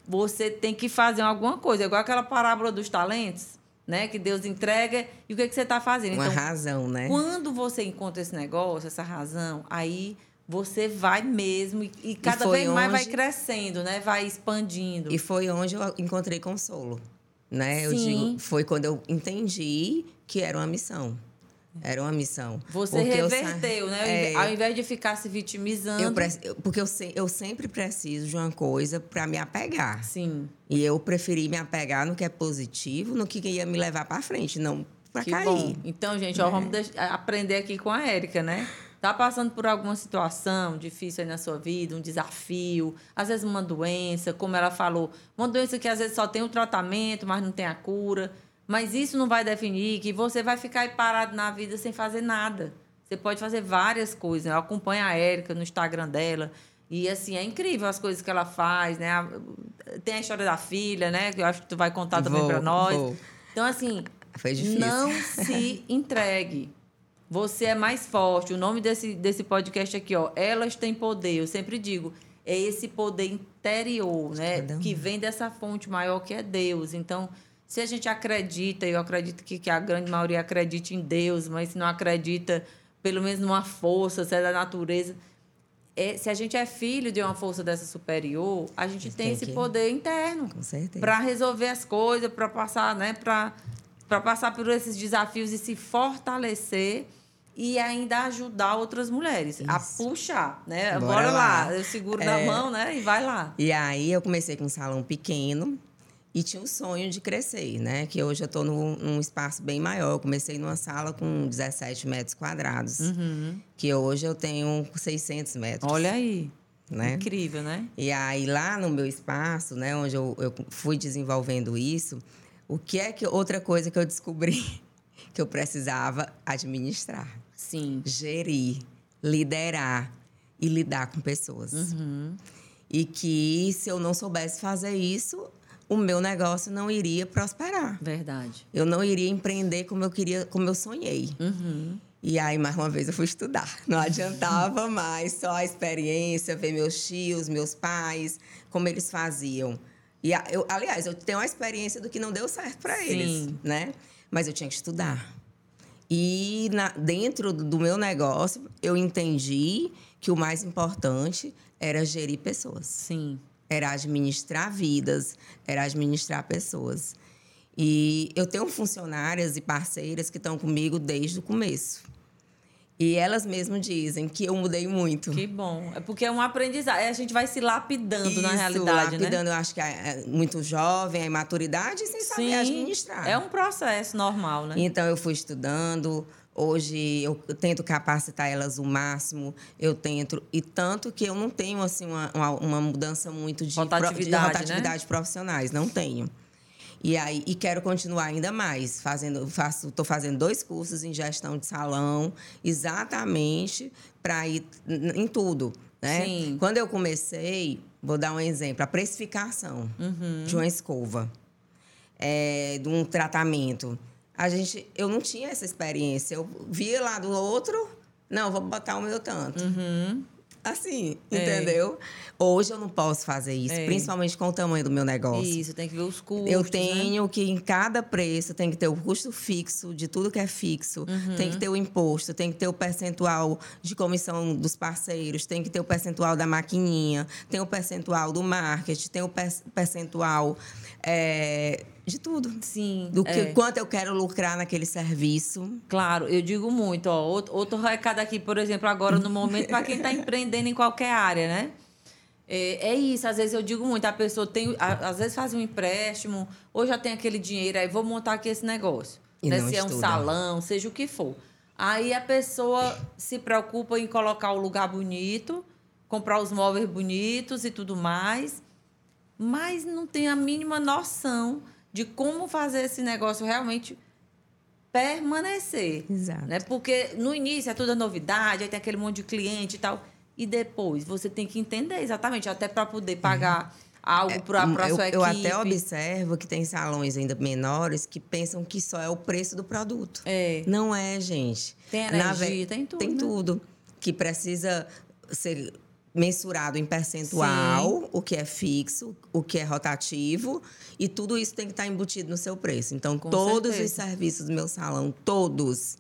Você tem que fazer alguma coisa, igual aquela parábola dos talentos, né? Que Deus entrega e o que, é que você está fazendo. Uma então, razão, né? Quando você encontra esse negócio, essa razão, aí você vai mesmo e, e cada e vez onde... mais vai crescendo, né? Vai expandindo. E foi onde eu encontrei consolo, né? Sim. Eu digo, foi quando eu entendi que era uma missão. Era uma missão. Você porque reverteu, eu, né? É, Ao invés de ficar se vitimizando. Eu, porque eu, eu sempre preciso de uma coisa para me apegar. Sim. E eu preferi me apegar no que é positivo, no que ia me levar para frente, não para cair. Bom. Então, gente, ó, é. vamos aprender aqui com a Érica, né? Tá passando por alguma situação difícil aí na sua vida, um desafio, às vezes uma doença, como ela falou, uma doença que às vezes só tem o tratamento, mas não tem a cura. Mas isso não vai definir que você vai ficar parado na vida sem fazer nada. Você pode fazer várias coisas. Eu acompanho a Érica no Instagram dela. E, assim, é incrível as coisas que ela faz, né? Tem a história da filha, né? Que eu acho que tu vai contar também para nós. Vou. Então, assim, Foi difícil. não se entregue. Você é mais forte. O nome desse, desse podcast aqui, ó, Elas Têm Poder. Eu sempre digo, é esse poder interior, né? Que vem dessa fonte maior que é Deus. Então, se a gente acredita, eu acredito que, que a grande maioria acredita em Deus, mas se não acredita, pelo menos numa força, se é da natureza. É, se a gente é filho de uma força dessa superior, a gente tem, tem esse que... poder interno para resolver as coisas, para passar, né, para passar por esses desafios e se fortalecer e ainda ajudar outras mulheres Isso. a puxar, né? Bora, Bora lá. lá. eu seguro é... na mão, né, e vai lá. E aí eu comecei com um salão pequeno, e tinha um sonho de crescer, né? Que hoje eu estou num, num, espaço bem maior. Eu comecei numa sala com 17 metros quadrados, uhum. que hoje eu tenho 600 metros. Olha aí. Né? Incrível, né? E aí, lá no meu espaço, né, onde eu, eu fui desenvolvendo isso, o que é que outra coisa que eu descobri que eu precisava administrar? Sim. Gerir, liderar e lidar com pessoas. Uhum. E que se eu não soubesse fazer isso, o meu negócio não iria prosperar. Verdade. Eu não iria empreender como eu queria, como eu sonhei. Uhum. E aí, mais uma vez, eu fui estudar. Não adiantava mais só a experiência, ver meus tios, meus pais, como eles faziam. E eu, aliás, eu tenho a experiência do que não deu certo para eles, né? Mas eu tinha que estudar. E na, dentro do meu negócio, eu entendi que o mais importante era gerir pessoas. Sim era administrar vidas, era administrar pessoas. E eu tenho funcionárias e parceiras que estão comigo desde o começo. E elas mesmas dizem que eu mudei muito. Que bom. É porque é um aprendizado. A gente vai se lapidando Isso, na realidade, né? lapidando, né? eu acho que é, é muito jovem, a imaturidade sem saber Sim, administrar. É um processo normal, né? Então, eu fui estudando, Hoje eu tento capacitar elas o máximo, eu tento. E tanto que eu não tenho assim uma, uma, uma mudança muito de rotatividade, de rotatividade né? profissionais, não tenho. E aí e quero continuar ainda mais, fazendo, faço, estou fazendo dois cursos em gestão de salão, exatamente para ir em tudo. Né? Sim. Quando eu comecei, vou dar um exemplo, a precificação uhum. de uma escova, é, de um tratamento a gente, eu não tinha essa experiência. Eu via lá do outro, não, vou botar o meu tanto. Uhum. Assim, é. entendeu? Hoje eu não posso fazer isso, é. principalmente com o tamanho do meu negócio. Isso, tem que ver os custos. Eu né? tenho né? que, em cada preço, tem que ter o custo fixo de tudo que é fixo, uhum. tem que ter o imposto, tem que ter o percentual de comissão dos parceiros, tem que ter o percentual da maquininha, tem o percentual do marketing, tem o percentual. É, de tudo. Sim. Do que é. quanto eu quero lucrar naquele serviço. Claro, eu digo muito. Ó, outro recado aqui, por exemplo, agora no momento, para quem está empreendendo em qualquer área, né? É, é, isso, às vezes eu digo muito, a pessoa tem, a, às vezes faz um empréstimo, ou já tem aquele dinheiro, aí vou montar aqui esse negócio. E né? Se é um estuda. salão, seja o que for. Aí a pessoa se preocupa em colocar o lugar bonito, comprar os móveis bonitos e tudo mais, mas não tem a mínima noção de como fazer esse negócio realmente permanecer. Exato. Né? Porque no início é toda novidade, aí tem aquele monte de cliente e tal. E depois você tem que entender exatamente, até para poder pagar algo para a Uhum. É, eu, sua equipe. eu até observo que tem salões ainda menores que pensam que só é o preço do produto. É. Não é, gente. Tem Na energia, ve- tem tudo, Tem né? tudo. Que precisa ser mensurado em percentual, o que é fixo, o que é rotativo, e tudo isso tem que estar embutido no seu preço. Então, Com todos certeza. os serviços do meu salão, todos,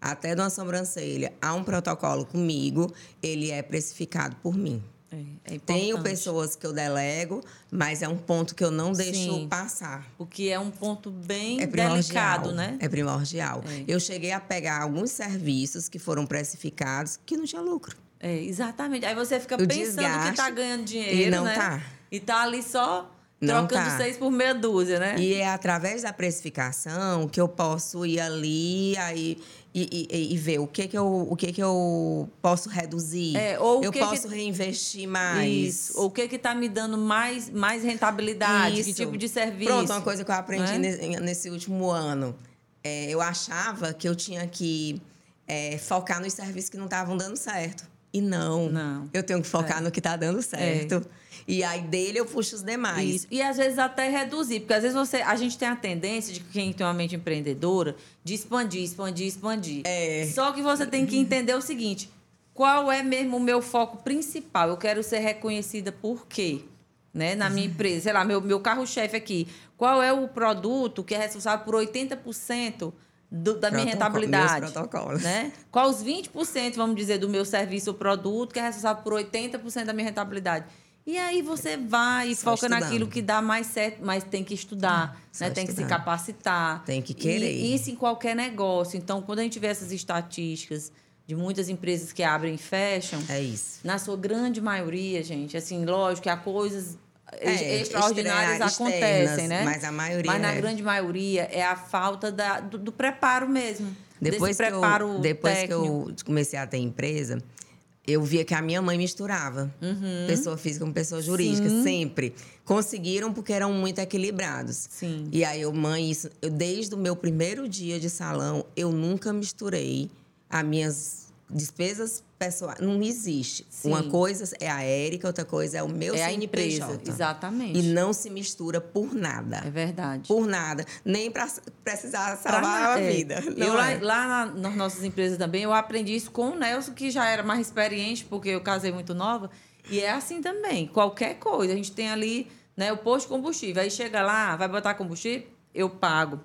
até de uma sobrancelha, há um protocolo comigo, ele é precificado por mim. É, é Tenho pessoas que eu delego, mas é um ponto que eu não deixo Sim. passar. O que é um ponto bem É delicado, né? É primordial. É. Eu cheguei a pegar alguns serviços que foram precificados que não tinha lucro. É, exatamente. Aí você fica O pensando que desgaste tá ganhando dinheiro, e não né? tá. E tá ali só Não trocando tá. seis por meia dúzia, né? E é através da precificação que eu posso ir ali aí, e, e- e ver o que, que, eu, o que, que eu posso reduzir. É, ou o eu que que- posso reinvestir mais. Isso. O que que tá me dando mais, mais rentabilidade? Que Isso. tipo de serviço? Pronto, uma coisa que eu aprendi nesse, nesse último ano. É, eu achava que eu tinha que é, focar nos serviços que não estavam dando certo. E não. Não. Eu tenho que focar É. no que está dando certo. E aí dele eu puxo os demais. Isso. E às vezes até reduzir, porque às vezes você, a gente tem a tendência de quem tem uma mente empreendedora de expandir, expandir, expandir. É. Só que você tem que entender o seguinte: qual é mesmo o meu foco principal? Eu quero ser reconhecida por quê? Né? Na minha empresa, sei lá, meu, meu carro-chefe aqui. Qual é o produto que é responsável por 80% do, da minha rentabilidade? Né? Qual os 20%, vamos dizer, do meu serviço ou produto que é responsável por 80% da minha rentabilidade? E aí você vai e Só foca estudando. naquilo que dá mais certo, mas tem que estudar, Só né? tem que se capacitar. Tem que querer. E isso em qualquer negócio. Então, quando a gente vê essas estatísticas de muitas empresas que abrem e fecham, É isso. na sua grande maioria, gente, assim, lógico que há coisas É, extraordinárias externas, acontecem, né? mas a maioria Mas na é. grande maioria é a falta da, do, do preparo mesmo. Depois, que eu, preparo depois que eu comecei a ter empresa, eu via que a minha mãe misturava pessoa física com pessoa jurídica, Uhum. Sim. sempre. Conseguiram porque eram muito equilibrados. Sim. E aí, eu, mãe, isso, eu, desde o meu primeiro dia de salão, eu nunca misturei as minhas despesas pessoais. Não existe. Sim. Uma coisa é a Érica, outra coisa é o meu É a CNPJ. empresa, exatamente. E não se mistura por nada. É verdade. Por nada. Nem para precisar Pra salvar na- a é. vida. Eu Não lá, é. lá na- nas nossas empresas também, eu aprendi isso com o Nelson, que já era mais experiente, porque eu casei muito nova. E é assim também. Qualquer coisa. A gente tem ali né, o posto de combustível. Aí chega lá, vai botar combustível, eu pago.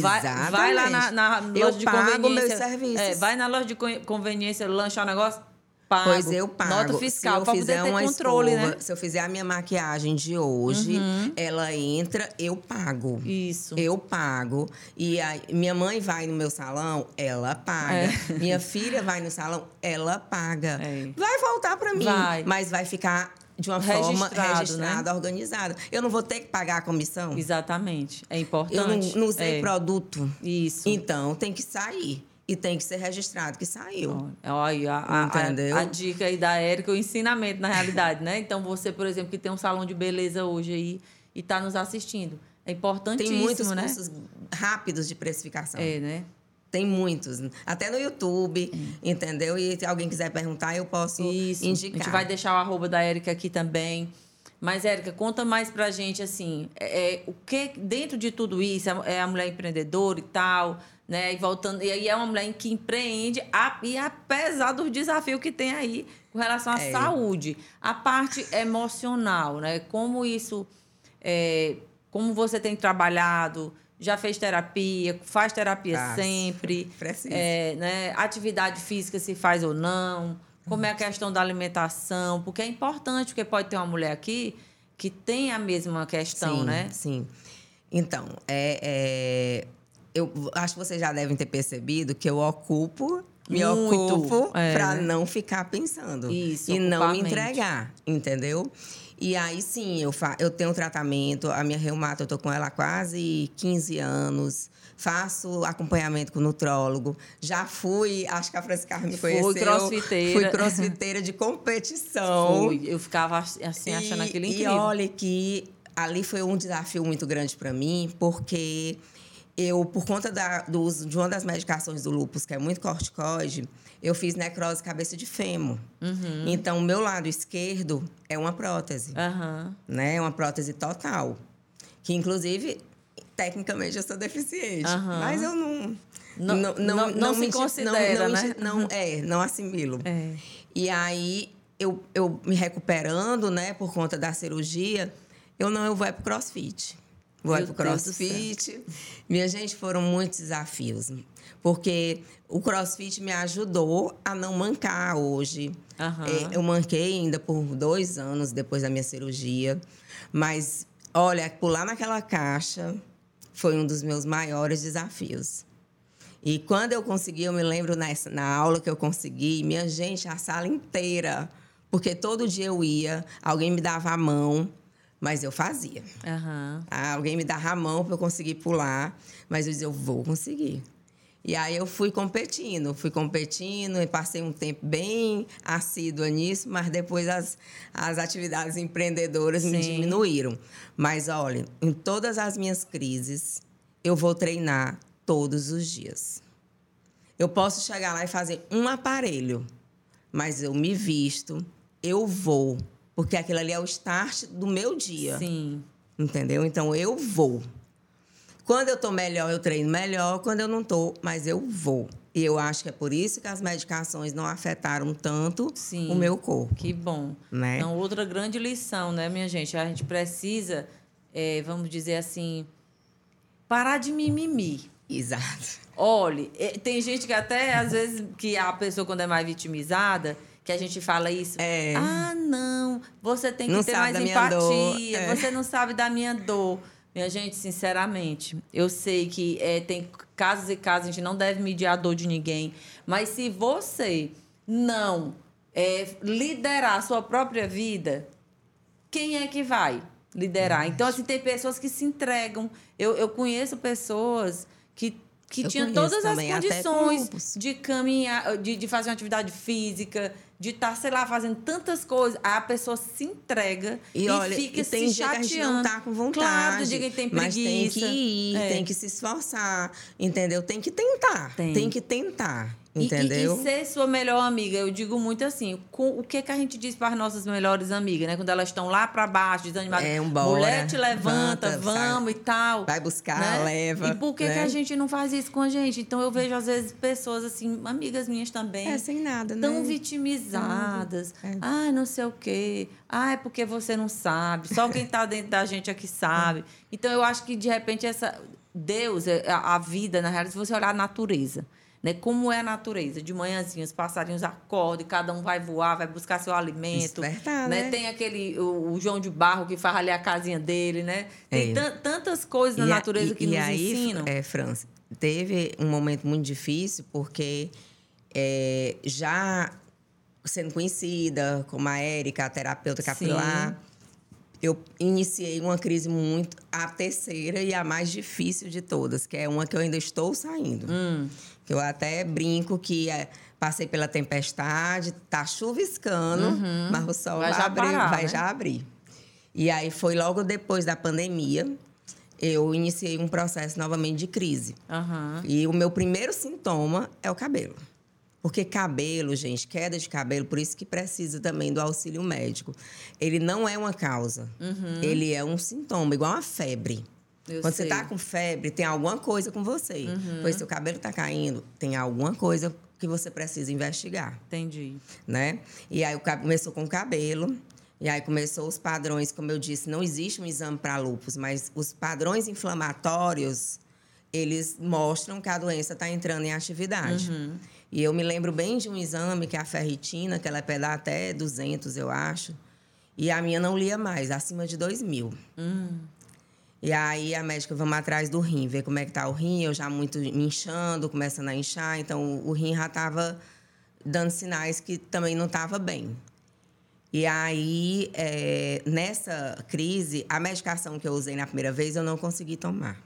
Vai, vai lá na, na Eu loja de pago conveniência. meus serviços. é, vai na loja de co- conveniência lanchar um negócio, pago. Pois eu pago. Nota fiscal, se eu fizer uma controle, escova, né? Uhum. se eu fizer a minha maquiagem de hoje, ela entra, eu pago. Isso. Eu pago. E aí, minha mãe vai no meu salão, ela paga. Minha filha vai no salão, ela paga. É. Vai voltar para mim, Vai. mas vai ficar de uma forma Registrado, né? registrada, organizada. Eu não vou ter que pagar a comissão. Exatamente. É Eu importante. não, não usei é. produto. Isso. Então, tem que sair. E tem que ser registrado que saiu. Olha, a, a- a, a dica aí da Érica, o ensinamento, na realidade, né? Então, você, por exemplo, que tem um salão de beleza hoje aí e está nos assistindo. É importantíssimo, Tem muitos né? cursos rápidos de precificação. É, né? Tem muitos. Até no YouTube, entendeu? E se alguém quiser perguntar, eu posso Isso. indicar. A gente vai deixar o arroba da Érica aqui também. Mas, Érica, conta mais pra gente, assim, é, é, o que, dentro de tudo isso, é a mulher empreendedora e tal, né? E voltando, e aí é uma mulher que empreende, a- e apesar dos desafios que tem aí com relação à É. saúde, a parte emocional, né? Como isso, é, como você tem trabalhado, já fez terapia, faz terapia sempre, Preciso. é, né? Atividade física se faz ou não, como é a questão da alimentação, porque é importante, porque pode ter uma mulher aqui que tem a mesma questão, sim, né? Sim. Então, é, é, eu acho que vocês já devem ter percebido que eu ocupo me Muito, ocupo é. para não ficar pensando Isso, e não me entregar, entendeu? E aí sim, eu, fa eu tenho tratamento, a minha reumato, eu tô com ela há quase 15 anos. Faço acompanhamento com nutrólogo. Já fui, acho que a Francisca me Foi conheceu. crossfiteira. Fui crossfiteira de competição. Foi, eu ficava assim, achando E- aquilo E incrível. olha que ali foi um desafio muito grande para mim, porque eu, por conta da- do uso de uma das medicações do lúpus, que é muito corticoide, eu fiz necrose cabeça de fêmur. Uhum. Então, o meu lado esquerdo é uma prótese, Aham. né? É uma prótese total. Que, inclusive, tecnicamente eu sou deficiente. Aham. Mas eu não... Não- não- não se me- considera, não, né? Não, é, não assimilo. É. E aí, eu, eu me recuperando, né, por conta da cirurgia, eu não, eu vou é pro crossfit. Vou Deus do crossfit. Minha gente, foram muitos desafios. Porque o crossfit me ajudou a não mancar hoje. Aham. É, eu manquei ainda por dois anos depois da minha cirurgia. Mas, olha, pular naquela caixa foi um dos meus maiores desafios. E quando eu consegui, eu me lembro nessa, na aula que eu consegui, minha gente, a sala inteira. Porque todo dia eu ia, alguém me dava a mão, mas eu fazia. Aham. Ah, Alguém me dava a mão para eu conseguir pular, mas eu dizia, eu vou conseguir. E aí eu fui competindo, fui competindo e passei um tempo bem assídua nisso, mas depois as, as atividades empreendedoras me Sim. diminuíram. Mas olha, em todas as minhas crises, eu vou treinar todos os dias. Eu posso chegar lá e fazer um aparelho, mas eu me visto, eu vou, porque aquilo ali é o start do meu dia. Sim. Entendeu? Então eu vou. Quando eu tô melhor, eu treino melhor. Quando eu não tô, mas eu vou. E eu acho que é por isso que as medicações não afetaram tanto Sim. o meu corpo. Que bom. Né? Então, outra grande lição, né, minha gente? A gente precisa, é, vamos dizer assim, parar de mimimi. Exato. Olhe, é, tem gente que até, às vezes, que a pessoa, quando é mais vitimizada, que a gente fala isso. É. Ah, não, você tem que Não ter mais empatia, é. você não sabe da minha dor. Minha gente, sinceramente, eu sei que é, tem casos e casos, a gente não deve medir a dor de ninguém. Mas se você não é, liderar a sua própria vida, quem é que vai liderar? Então, assim, tem pessoas que se entregam. Eu, eu conheço pessoas que, que Eu conheço todas as também, condições de caminhar, de, de fazer uma atividade física, de estar, sei lá, fazendo tantas coisas. Aí a pessoa se entrega e, E, olha, fica e tem se dia que a gente não chateando. tá com vontade. Claro, tem dia que tem Mas tem preguiça. que ir, É. tem que se esforçar, entendeu? Tem que tentar. Tem. que tentar, E- e- entendeu? E, ser sua melhor amiga, eu digo muito assim, com, o que que a gente diz para as nossas melhores amigas, né? Quando elas estão lá para baixo, desanimadas. É, embora, Mulher te levanta, levanta, vamos e tal. Vai buscar, né? leva. E por que, né? que a gente não faz isso com a gente? Então eu vejo, às vezes, pessoas assim, amigas minhas também. É, sem nada, né? Tão vitimizadas. É. Ai, não sei o quê. Ai, é porque você não sabe. Só quem está dentro da gente é que sabe. Então, eu acho que, de repente, essa... Deus, é- a a vida, na realidade, se você olhar a natureza, né? Como é a natureza? De manhãzinha, os passarinhos acordam, e cada um vai voar, vai buscar seu alimento. Despertar, né? né? Tem aquele... O, o João de Barro que faz ali a casinha dele, né? Tem É. tan- tantas coisas na E a- natureza e- que e nos aí, ensinam. É, França, teve um momento muito difícil porque é, já sendo conhecida como a Érica, a terapeuta capilar, eu iniciei uma crise muito a terceira e a mais difícil de todas, que é uma que eu ainda estou saindo. Hum. Que eu até brinco que é, passei pela tempestade, tá chuviscando, mas o sol Uhum. Vai vai, já abrir, parar, vai né? já abrir. E aí foi logo depois da pandemia, eu iniciei um processo novamente de crise. Aham. E o meu primeiro sintoma é o cabelo. Porque cabelo, gente, queda de cabelo, por isso que precisa também do auxílio médico. Ele não é uma causa. Ele é um sintoma, igual a febre. Uhum. Eu Quando sei. você tá com febre, tem alguma coisa com você. Uhum. Pois seu cabelo tá caindo, tem alguma coisa que você precisa investigar, Entendi. né? E aí começou com o cabelo. E aí começou os padrões, como eu disse, não existe um exame para lúpus, mas os padrões inflamatórios, eles mostram que a doença está entrando em atividade. E eu me lembro bem de um exame que é a ferritina, que ela é dar até 200, eu acho. E a minha não lia mais, acima de 2 mil. E aí a médica, vamos atrás do rim, ver como é que tá o rim. Eu já muito me inchando, começando a inchar. Então o rim já estava dando sinais que também não estava bem. E aí, é, nessa crise, a medicação que eu usei na primeira vez eu não consegui tomar.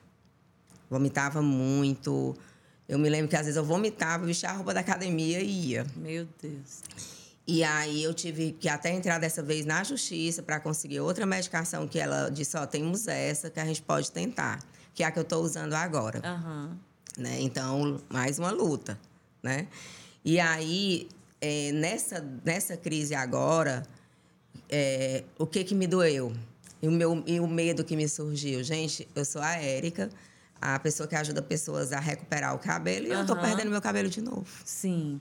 Vomitava muito. Eu me lembro que às vezes eu vomitava, vestia a roupa da academia e ia. Meu Deus. E aí eu tive que até entrar dessa vez na justiça para conseguir outra medicação que ela disse, ó, temos essa que a gente pode tentar, que é a que eu estou usando agora. Uhum. Né? Então, mais uma luta, né? E aí, é, nessa, nessa crise agora, é, o que que me doeu? E o, meu, e o medo que me surgiu? Gente, eu sou a Érica, a pessoa que ajuda pessoas a recuperar o cabelo, e uhum. eu estou perdendo meu cabelo de novo. Sim.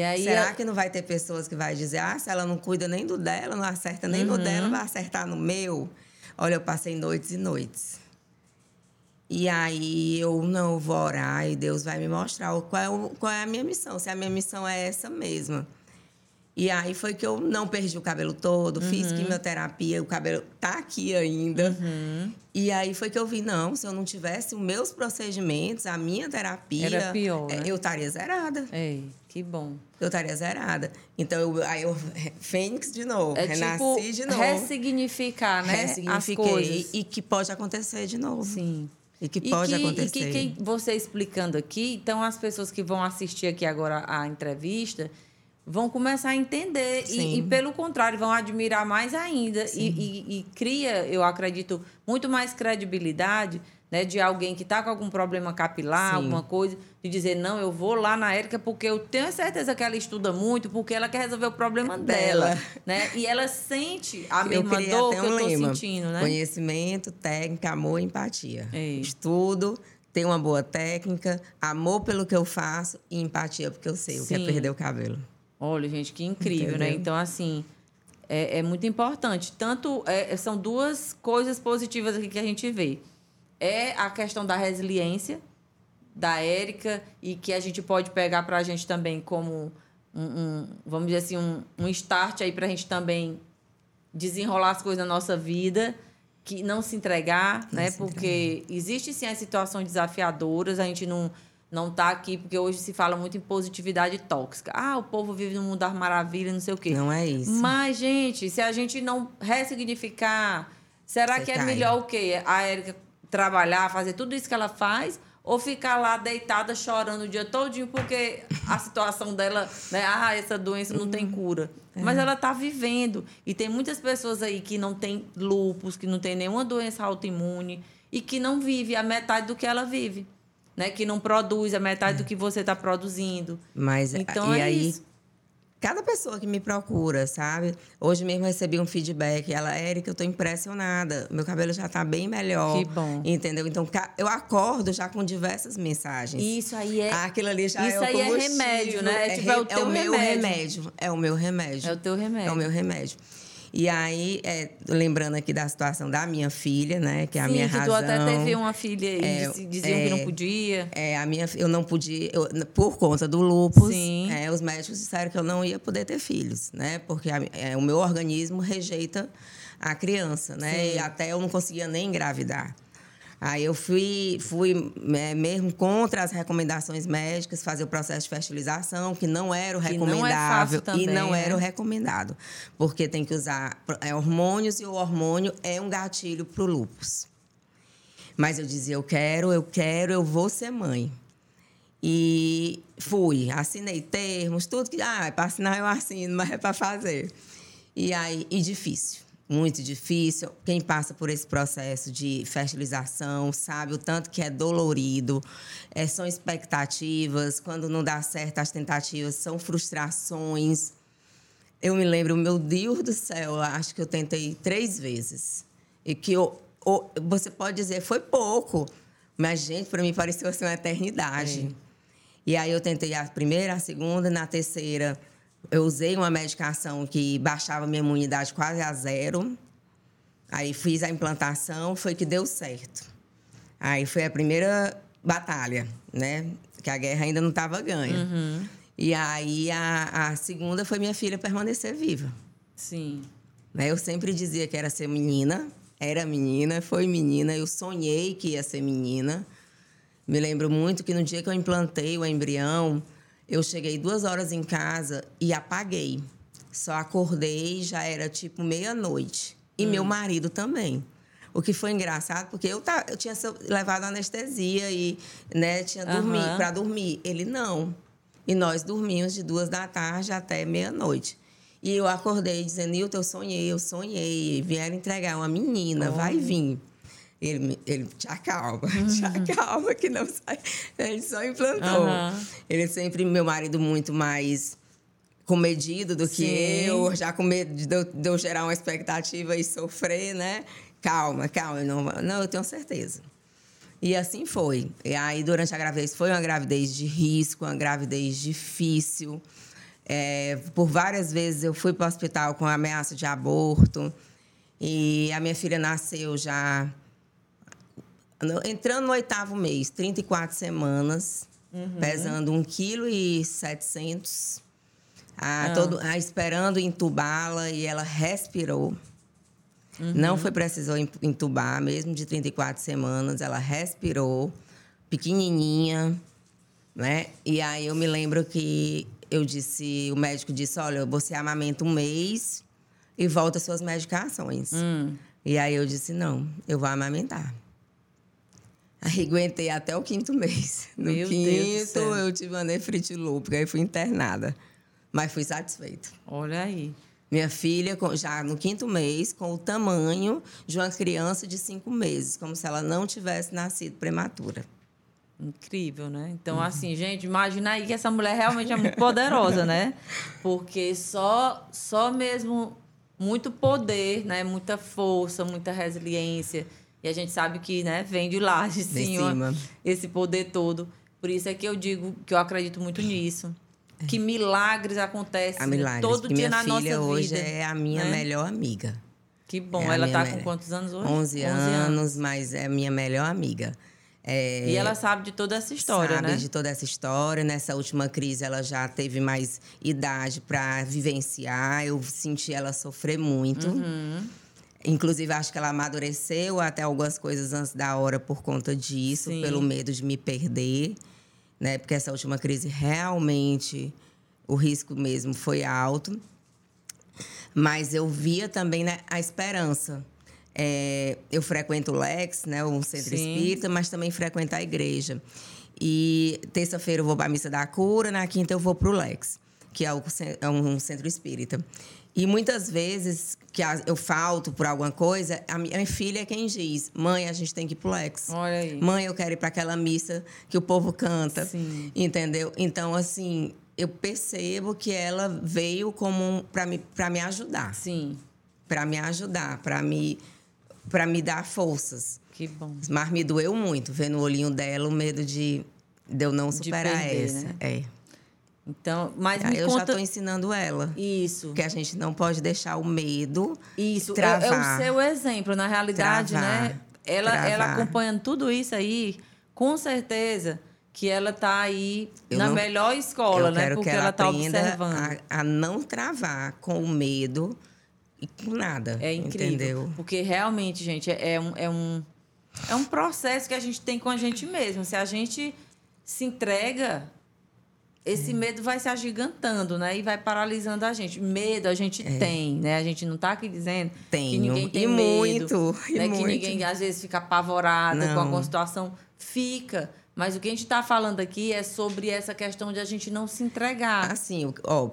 Aí, Será eu... que não vai ter pessoas que vai dizer, ah, se ela não cuida nem do dela, não acerta nem uhum. no dela, vai acertar no meu? Olha, eu passei noites e noites. E aí eu não vou orar e Deus vai me mostrar qual é, qual é a minha missão, se a minha missão é essa mesma. E aí foi que eu não perdi o cabelo todo, uhum. fiz quimioterapia, o cabelo tá aqui ainda. Uhum. E aí foi que eu vi, não, se eu não tivesse os meus procedimentos, a minha terapia, Era pior, é, né? eu estaria zerada. Ei, que bom. Eu estaria zerada. Então eu, aí eu fênix de novo, é renasci tipo, de novo. Ressignificar, né? Ressignifiquei e que pode acontecer de novo. Sim. E que pode e que, acontecer. E que, que você explicando aqui, então as pessoas que vão assistir aqui agora a entrevista vão começar a entender e, e, pelo contrário, vão admirar mais ainda. E, e, e, cria, eu acredito, muito mais credibilidade né, de alguém que está com algum problema capilar, Sim. alguma coisa, de dizer, não, eu vou lá na Érica porque eu tenho certeza que ela estuda muito, porque ela quer resolver o problema dela. dela né? E ela sente a mesma dor que eu estou sentindo. Né? Conhecimento, técnica, amor e empatia. Ei. Estudo ter uma boa técnica, amor pelo que eu faço e empatia porque eu sei Sim. o que é perder o cabelo. Olha, gente, que incrível, né? Entendeu? né? Então, assim, é, é muito importante. Tanto é, são duas coisas positivas aqui que a gente vê. É a questão da resiliência da Érica e que a gente pode pegar para a gente também como um, um, vamos dizer assim, um, um start aí para a gente também desenrolar as coisas na nossa vida, que não se entregar, não né? Se Porque entregar. existe sim as situações desafiadoras, a gente não não está aqui, porque hoje se fala muito em positividade tóxica. Ah, o povo vive no mundo das maravilhas, não sei o quê. Não é isso. Mas, gente, se a gente não ressignificar, será Você que é cai. melhor o quê? A Érica trabalhar, fazer tudo isso que ela faz? Ou ficar lá deitada chorando o dia todinho porque a situação dela, né? Ah, essa doença não tem cura. É. Mas ela está vivendo. E tem muitas pessoas aí que não têm lupus, que não tem nenhuma doença autoimune e que não vive a metade do que ela vive né? Que não produz a metade do que você está produzindo. Mas então, e é aí, isso. cada pessoa que me procura, sabe? Hoje mesmo recebi um feedback. Ela, Érica, eu estou impressionada. Meu cabelo já está bem melhor. Que bom. Entendeu? Então, eu acordo já com diversas mensagens. Isso aí é. Aquilo ali já isso é aí é remédio, né? É, tipo, é, o, é o meu remédio. remédio. É o meu remédio. É o teu remédio. É o meu remédio. E aí, é, lembrando aqui da situação da minha filha, né? Que é a minha que razão. tu até teve uma filha e é, diziam é, que não podia. É, a minha, eu não podia, eu, por conta do lúpus, é, os médicos disseram que eu não ia poder ter filhos, né? Porque a, é, o meu organismo rejeita a criança, né? Sim. E até eu não conseguia nem engravidar. Aí eu fui, fui é, mesmo contra as recomendações médicas, fazer o processo de fertilização, que não era o recomendável não é também, e não né? era o recomendado, porque tem que usar é, hormônios e o hormônio é um gatilho para o lúpus. Mas eu dizia, eu quero, eu quero, eu vou ser mãe. E fui, assinei termos, tudo que. Ah, é para assinar eu assino, mas é para fazer. E aí, e difícil muito difícil. Quem passa por esse processo de fertilização sabe o tanto que é dolorido. É, são expectativas. Quando não dá certo, as tentativas são frustrações. Eu me lembro, meu Deus do céu, acho que eu tentei três vezes. E que eu, você pode dizer, foi pouco. Mas, gente, para mim pareceu assim uma eternidade. É. E aí eu tentei a primeira, a segunda, na terceira eu usei uma medicação que baixava minha imunidade quase a zero. Aí fiz a implantação, foi que deu certo. Aí foi a primeira batalha, né? Que a guerra ainda não estava ganha. Uhum. E aí a, a segunda foi minha filha permanecer viva. Sim. Né? Eu sempre dizia que era ser menina, era menina, foi menina. Eu sonhei que ia ser menina. Me lembro muito que no dia que eu implantei o embrião, eu cheguei duas horas em casa e apaguei. Só acordei, já era tipo meia-noite. E hum. meu marido também. O que foi engraçado, porque eu, tá, eu tinha levado anestesia e né, tinha uhum. dormido para dormir. Ele não. E nós dormimos de duas da tarde até meia-noite. E eu acordei dizendo, Nilton, eu sonhei, eu sonhei. Vieram entregar uma menina, oh. vai vir. Ele, ele te acalma, uhum. te acalma, que não sai. Ele só implantou. Uhum. Ele é sempre, meu marido, muito mais comedido do que Sim. eu, já com medo de eu, de eu gerar uma expectativa e sofrer, né? Calma, calma, não, não, eu tenho certeza. E assim foi. E aí, durante a gravidez, foi uma gravidez de risco, uma gravidez difícil. É, por várias vezes eu fui para o hospital com ameaça de aborto. E a minha filha nasceu já entrando no oitavo mês, 34 semanas, uhum. pesando 1,7 kg. Ah, ah. Todo, ah, esperando entubá-la e ela respirou. Uhum. Não foi preciso entubar, mesmo de 34 semanas, ela respirou, pequenininha, né? E aí eu me lembro que eu disse, o médico disse, olha, você amamenta um mês e volta às suas medicações. Hum. E aí eu disse, não, eu vou amamentar. Aguentei até o quinto mês. No Meu quinto, eu tive uma nefrite lúpica e fui internada. Mas fui satisfeito. Olha aí. Minha filha, já no quinto mês, com o tamanho de uma criança de cinco meses, como se ela não tivesse nascido prematura. Incrível, né? Então, uhum. assim, gente, imagina aí que essa mulher realmente é muito poderosa, né? Porque só, só mesmo muito poder, né? Muita força, muita resiliência. E a gente sabe que, né, vem de lá, de cima, de cima, esse poder todo. Por isso é que eu digo que eu acredito muito nisso que milagres acontecem milagres, todo dia na nossa vida. Minha filha hoje é a minha né? melhor amiga. Que bom. É ela está com quantos anos hoje? 11, 11 anos, mas é a minha melhor amiga. É, e ela sabe de toda essa história, sabe né? de toda essa história. Nessa última crise, ela já teve mais idade para vivenciar. Eu senti ela sofrer muito. Uhum. Inclusive, acho que ela amadureceu até algumas coisas antes da hora por conta disso, Sim. pelo medo de me perder né? Porque essa última crise realmente o risco mesmo foi alto. Mas eu via também né, a esperança. É, eu frequento o Lex, né, um centro Sim. espírita, mas também frequento a igreja. E terça-feira eu vou para a missa da cura, na quinta eu vou para o Lex, que é, é um centro espírita. E muitas vezes que eu falto por alguma coisa, a minha filha é quem diz: mãe, a gente tem que ir pro Lex. Olha aí. Mãe, eu quero ir para aquela missa que o povo canta. Sim. Entendeu? Então, assim, eu percebo que ela veio como para me, pra me ajudar. Sim. Para me ajudar, para me, pra me dar forças. Que bom. Mas me doeu muito ver no olhinho dela o medo de, de eu não superar perder, essa. Né? É. Então, mas me eu conta... já estou ensinando ela. Isso. Que a gente não pode deixar o medo. Isso. Travar, é, é o seu exemplo, na realidade, travar, né? Ela, ela acompanhando tudo isso aí, com certeza que ela está aí eu na não, melhor escola, né? Porque ela está observando. A, a, não travar com o medo e com nada. É incrível. Entendeu? Porque realmente, gente, é, é um, é, um, é um processo que a gente tem com a gente mesmo. Se a gente se entrega esse é. medo vai se agigantando, né? E vai paralisando a gente. Medo a gente é. tem, né? A gente não está aqui dizendo Tenho. que ninguém tem e medo. Muito, né? Que ninguém, às vezes, fica apavorado não. com alguma situação. Fica. Mas o que a gente está falando aqui é sobre essa questão de a gente não se entregar. Assim, ó,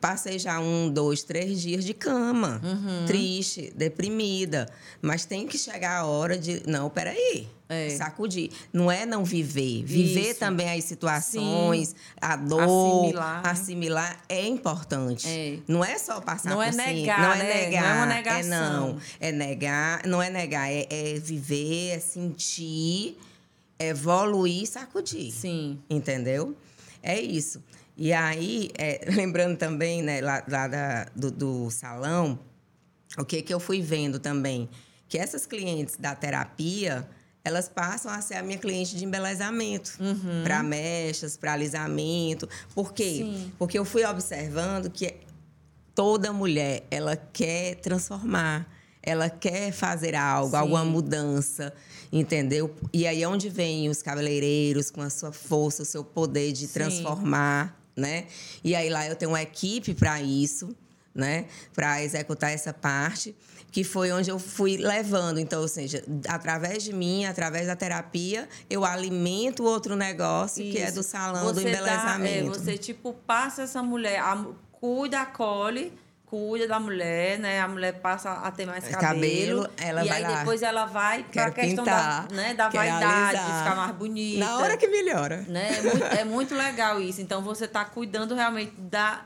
passei já um, dois, três dias de cama, uhum. triste, deprimida. Mas tem que chegar a hora de. Não, peraí. É. Sacudir. Não é não viver. Viver Isso. também as situações, Sim. a dor, assimilar. assimilar é importante. É. Não é só passar não por é cima. Negar, não é né? negar. Não é uma negação. É não. É negar. Não é negar. É, é viver, é sentir, é evoluir, sacudir. Sim. Entendeu? É isso. E aí, é, lembrando também, né, lá, lá da, do, do salão, o que, que eu fui vendo também? Que essas clientes da terapia, elas passam a ser a minha cliente de embelezamento, uhum. para mechas, para alisamento. Por quê? Sim. Porque eu fui observando que toda mulher, ela quer transformar, ela quer fazer algo, Sim. alguma mudança, entendeu? E aí é onde vem os cabeleireiros com a sua força, o seu poder de Sim. transformar, né? E aí lá eu tenho uma equipe para isso, né? Para executar essa parte que foi onde eu fui levando. Então, ou seja, através de mim, através da terapia, eu alimento outro negócio Isso. que é do salão você do embelezamento. Dá, é, você, tipo, passa essa mulher, a, cuida, acolhe, cuida da mulher, né? A mulher passa a ter mais cabelo. cabelo ela e vai aí lá. depois ela vai para a questão pintar, da, né, da vaidade, alisar. ficar mais bonita. Na hora que melhora. Né? É, muito, é muito legal isso. Então, você está cuidando realmente da,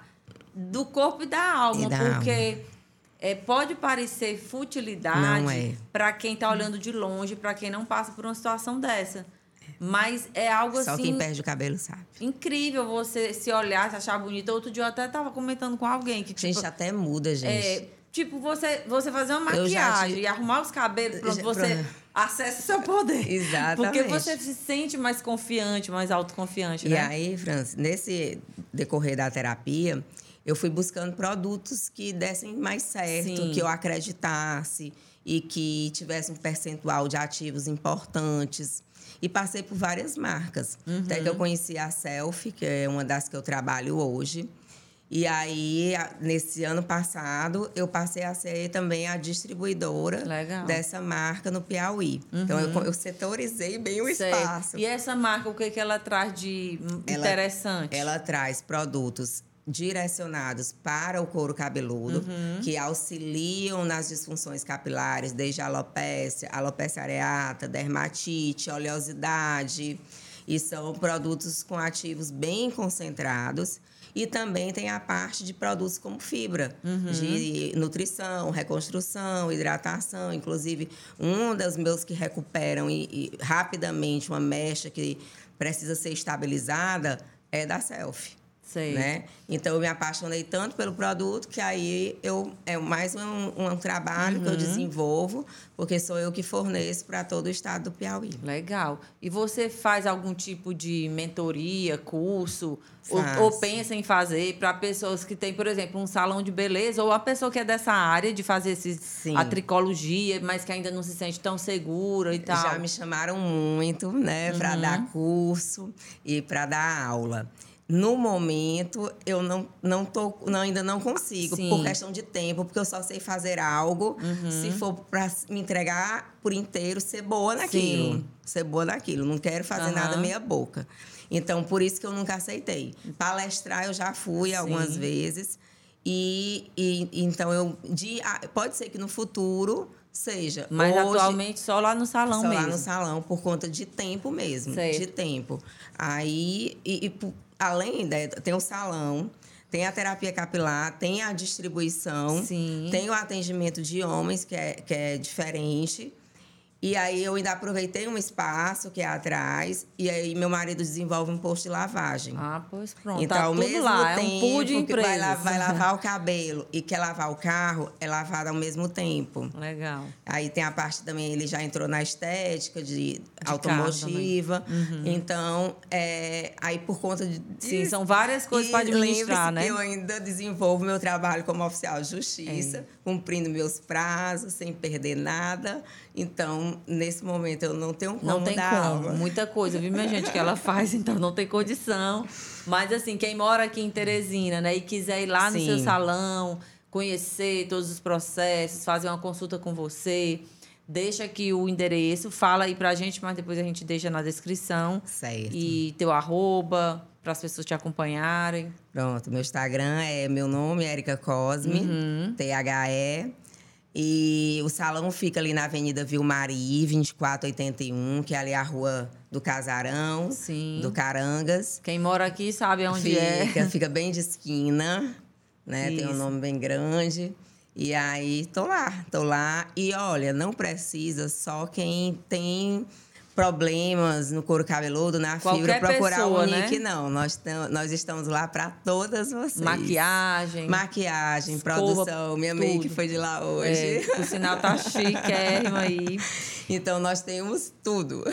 do corpo e da alma, e da porque... Alma é, pode parecer futilidade é. para quem está olhando de longe, para quem não passa por uma situação dessa. Mas é algo Só assim. Só quem perde o cabelo sabe. Incrível você se olhar, se achar bonita. Outro dia eu até estava comentando com alguém que. Tipo, gente, até muda, gente. É, tipo, você, você fazer uma maquiagem te... e arrumar os cabelos, pronto, você acessa o seu poder. Exatamente. Porque você se sente mais confiante, mais autoconfiante, e né? E aí, Francis, nesse decorrer da terapia, eu fui buscando produtos que dessem mais certo, Sim. que eu acreditasse e que tivesse um percentual de ativos importantes. E passei por várias marcas. Uhum. Até que eu conheci a Selfie, que é uma das que eu trabalho hoje. E aí, nesse ano passado, eu passei a ser também a distribuidora Legal. dessa marca no Piauí. Uhum. Então, eu, uhum. eu, setorizei bem o espaço. E essa marca, o que, que ela traz de ela, interessante? Ela traz produtos direcionados para o couro cabeludo, uhum. que auxiliam nas disfunções capilares, desde alopecia, alopecia areata, dermatite, oleosidade. E são produtos com ativos bem concentrados. E também tem a parte de produtos como fibra, uhum. de nutrição, reconstrução, hidratação. Inclusive, um dos meus que recuperam e, e rapidamente uma mecha que precisa ser estabilizada é da Selfie. Sei. Né? Então eu me apaixonei tanto pelo produto que aí eu é mais um, um trabalho uhum. que eu uhum. desenvolvo, porque sou eu que forneço para todo o estado do Piauí. Legal. E você faz algum tipo de mentoria, curso, ou, ou, pensa em fazer para pessoas que têm, por exemplo, um salão de beleza, ou a pessoa que é dessa área de fazer esses, Sim. a tricologia, mas que ainda não se sente tão segura e tal? Já me chamaram muito, né, para uhum. dar curso e para dar aula. No momento, eu não, não tô, não, ainda não consigo, Sim. por questão de tempo, porque eu só sei fazer algo uhum. se for para me entregar por inteiro, ser boa naquilo. Sim. Ser boa naquilo. Não quero fazer uhum. nada meia boca. Então, por isso que eu nunca aceitei. Palestrar eu já fui Sim. algumas vezes. E, e então eu. De, pode ser que no futuro seja. Mas hoje, atualmente só lá no salão só mesmo. Só lá no salão, por conta de tempo mesmo. De tempo. Aí, e, e além, né, tem o salão, tem a terapia capilar, tem a distribuição, Sim. tem o atendimento de homens, que é, que é diferente. E aí eu ainda aproveitei um espaço que é atrás, e aí meu marido desenvolve um posto de lavagem. Ah, pois pronto. Então, tá ao mesmo lá, tempo é um pool de que vai, vai, lavar o cabelo e quer lavar o carro, é lavado ao mesmo tempo. Legal. Aí tem a parte também, ele já entrou na estética de, de automotiva. Uhum. Então, é, aí por conta de. Sim, são várias coisas para administrar, né? Eu ainda desenvolvo meu trabalho como oficial de justiça, é. cumprindo meus prazos, sem perder nada. Então, nesse momento, eu não tenho como Não tem dar como. Aula. Muita coisa, viu, minha gente, que ela faz, então não tem condição. Mas, assim, quem mora aqui em Teresina, né, e quiser ir lá Sim. no seu salão, conhecer todos os processos, fazer uma consulta com você, deixa aqui o endereço, fala aí pra gente, mas depois a gente deixa na descrição. Certo. E teu arroba, para as pessoas te acompanharem. Pronto, meu Instagram é meu nome, Erika Cosme, uhum. T-H-E. E o salão fica ali na Avenida Vilmari, 2481, que é ali a rua do Casarão, Sim. do Carangas. Quem mora aqui sabe onde fica, é. Fica bem de esquina, né? Isso. Tem um nome bem grande. E aí, tô lá, tô lá. E olha, não precisa só quem tem problemas no couro cabeludo, na Qualquer fibra, procurar pessoa, o Nick, né? não. Nós, nós estamos lá para todas vocês. Maquiagem. Maquiagem, escova, produção. Minha tudo. make foi de lá hoje. É, o sinal tá chiquérrimo aí. Então, nós temos tudo.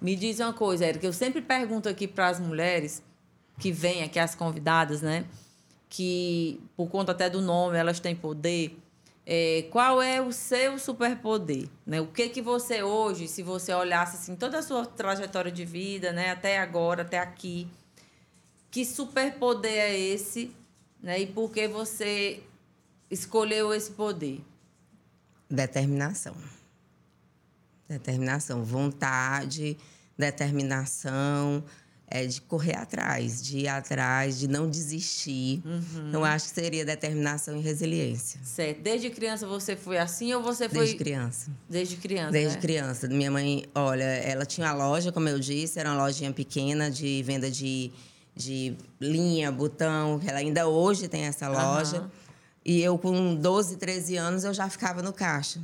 Me diz uma coisa, Érica, eu sempre pergunto aqui para as mulheres que vêm aqui, as convidadas, né? Que, por conta até do nome, elas têm poder é, qual é o seu superpoder, né? O que que você hoje, se você olhasse assim toda a sua trajetória de vida, né, até agora, até aqui, que superpoder é esse, né? E por que você escolheu esse poder? Determinação. Determinação, vontade, determinação, é de correr atrás, de ir atrás, de não desistir. Uhum. Eu acho que seria determinação e resiliência. Certo. Desde criança você foi assim ou você foi. Desde criança. Desde criança. Desde né? criança. Minha mãe, olha, ela tinha uma loja, como eu disse, era uma lojinha pequena de venda de, de linha, botão. Ela ainda hoje tem essa loja. Uhum. E eu, com 12, 13 anos, eu já ficava no caixa.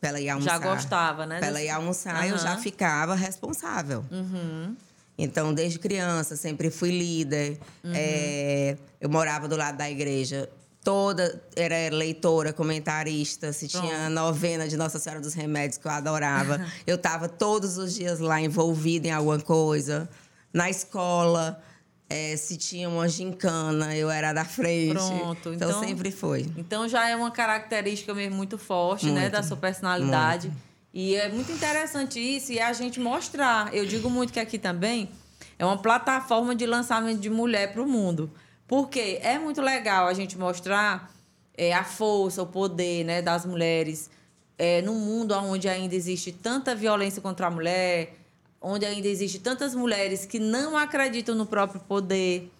Pra ela ir almoçar. Já gostava, né? Pra ela ir almoçar, uhum. eu já ficava responsável. Uhum. Então, desde criança, sempre fui líder. Uhum. É, eu morava do lado da igreja. Toda era leitora, comentarista. Se tinha novena de Nossa Senhora dos Remédios, que eu adorava. eu estava todos os dias lá envolvida em alguma coisa. Na escola, é, se tinha uma gincana, eu era da frente. Pronto. Então, então, sempre foi. Então, já é uma característica mesmo muito forte, muito, né? Da sua personalidade. Muito. E é muito interessante isso e a gente mostrar. Eu digo muito que aqui também é uma plataforma de lançamento de mulher para o mundo. Porque é muito legal a gente mostrar é, a força, o poder né, das mulheres é, num mundo onde ainda existe tanta violência contra a mulher, onde ainda existe tantas mulheres que não acreditam no próprio poder,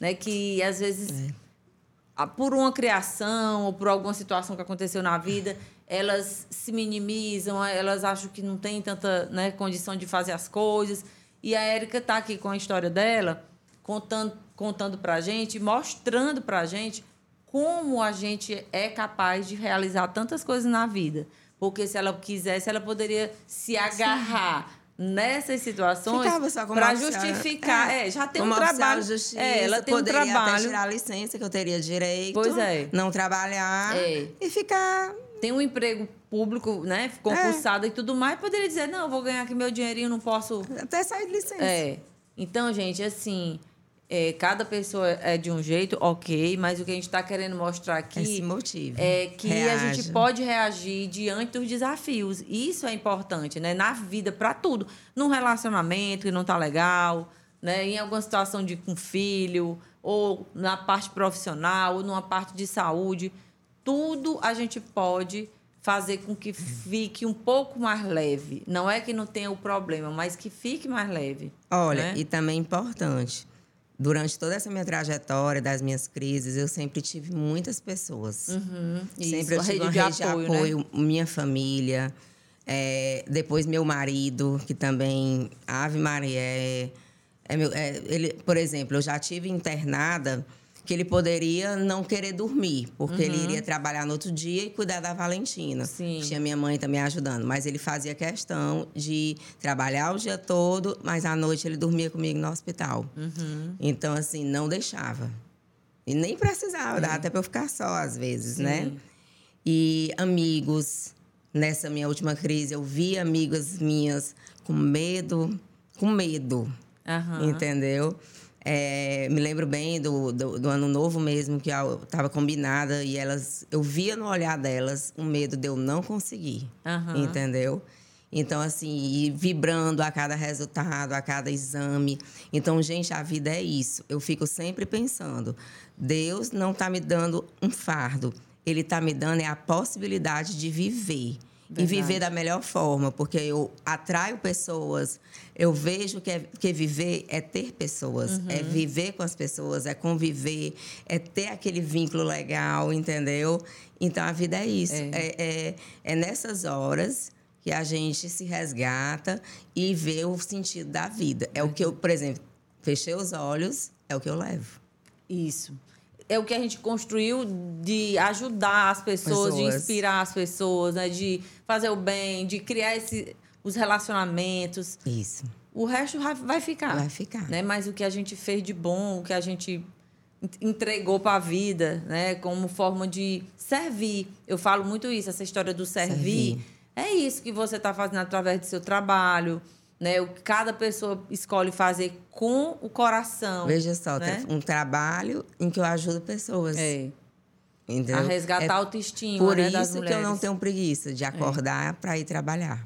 né, que às vezes, é. Por uma criação ou por alguma situação que aconteceu na vida, elas se minimizam, elas acham que não tem tanta né, condição de fazer as coisas. E a Érica está aqui com a história dela, contando, contando para a gente, mostrando para a gente como a gente é capaz de realizar tantas coisas na vida. Porque se ela quisesse, ela poderia se agarrar. Nessas situações para justificar. É, é, já tem um trabalho. Justiça, é, ela tem um trabalho. Até tirar a licença que eu teria direito. Pois é. Não trabalhar é. e ficar tem um emprego público, né? Concursado é. e tudo mais, poderia dizer, não, vou ganhar aqui meu dinheirinho, não posso. Até sair de licença. É. Então, gente, assim, é, cada pessoa é de um jeito, ok, mas o que a gente está querendo mostrar aqui Esse motivo. é que Reage. a gente pode reagir diante dos desafios. Isso é importante, né? Na vida, para tudo. Num relacionamento que não tá legal, né? Em alguma situação de com filho, ou na parte profissional, ou numa parte de saúde tudo a gente pode fazer com que fique um pouco mais leve. Não é que não tenha o problema, mas que fique mais leve. Olha, né? e também importante, durante toda essa minha trajetória das minhas crises, eu sempre tive muitas pessoas. Uhum, sempre eu tive uma rede de apoio, de apoio né? minha família, é, depois meu marido, que também, Ave Maria, é, é meu, é, ele, por exemplo, eu já tive internada que ele poderia não querer dormir, porque uhum. ele iria trabalhar no outro dia e cuidar da Valentina. Sim. Tinha minha mãe também ajudando, mas ele fazia questão de trabalhar o dia todo, mas à noite ele dormia comigo no hospital. Uhum. Então, assim, não deixava. E nem precisava, dava até para eu ficar só às vezes, né? Sim. né? E amigos, nessa minha última crise, eu vi amigas minhas com medo, com medo, uhum. entendeu? É, me lembro bem do, do, do, ano novo mesmo, que eu estava combinada e elas, eu via no olhar delas o medo de eu não conseguir, uhum. entendeu? Então, assim, vibrando a cada resultado, a cada exame. Então, gente, a vida é isso. Eu fico sempre pensando: Deus não está me dando um fardo, Ele está me dando é a possibilidade de viver. Verdade. e viver da melhor forma, porque eu atraio pessoas, eu vejo que, é, que viver é ter pessoas, uhum. é viver com as pessoas, é conviver, é ter aquele vínculo legal, entendeu? Então a vida é isso. É, é, é, é nessas horas que a gente se resgata e vê o sentido da vida. É o que eu, por exemplo, fechei os olhos, é o que eu levo. Isso é o que a gente construiu de ajudar as pessoas, pessoas. de inspirar as pessoas, né? de fazer o bem, de criar esse, os relacionamentos. Isso. O resto vai ficar. Vai ficar. Né? Mas o que a gente fez de bom, o que a gente entregou para a vida, né? como forma de servir. Eu falo muito isso, essa história do servir. servir. É isso que você está fazendo através do seu trabalho, né? O que cada pessoa escolhe fazer com o coração. Veja só, né? um trabalho em que eu ajudo pessoas. É. Entendeu? A resgatar É a autoestima, Por né, isso que eu não. É. tenho preguiça de acordar para ir trabalhar.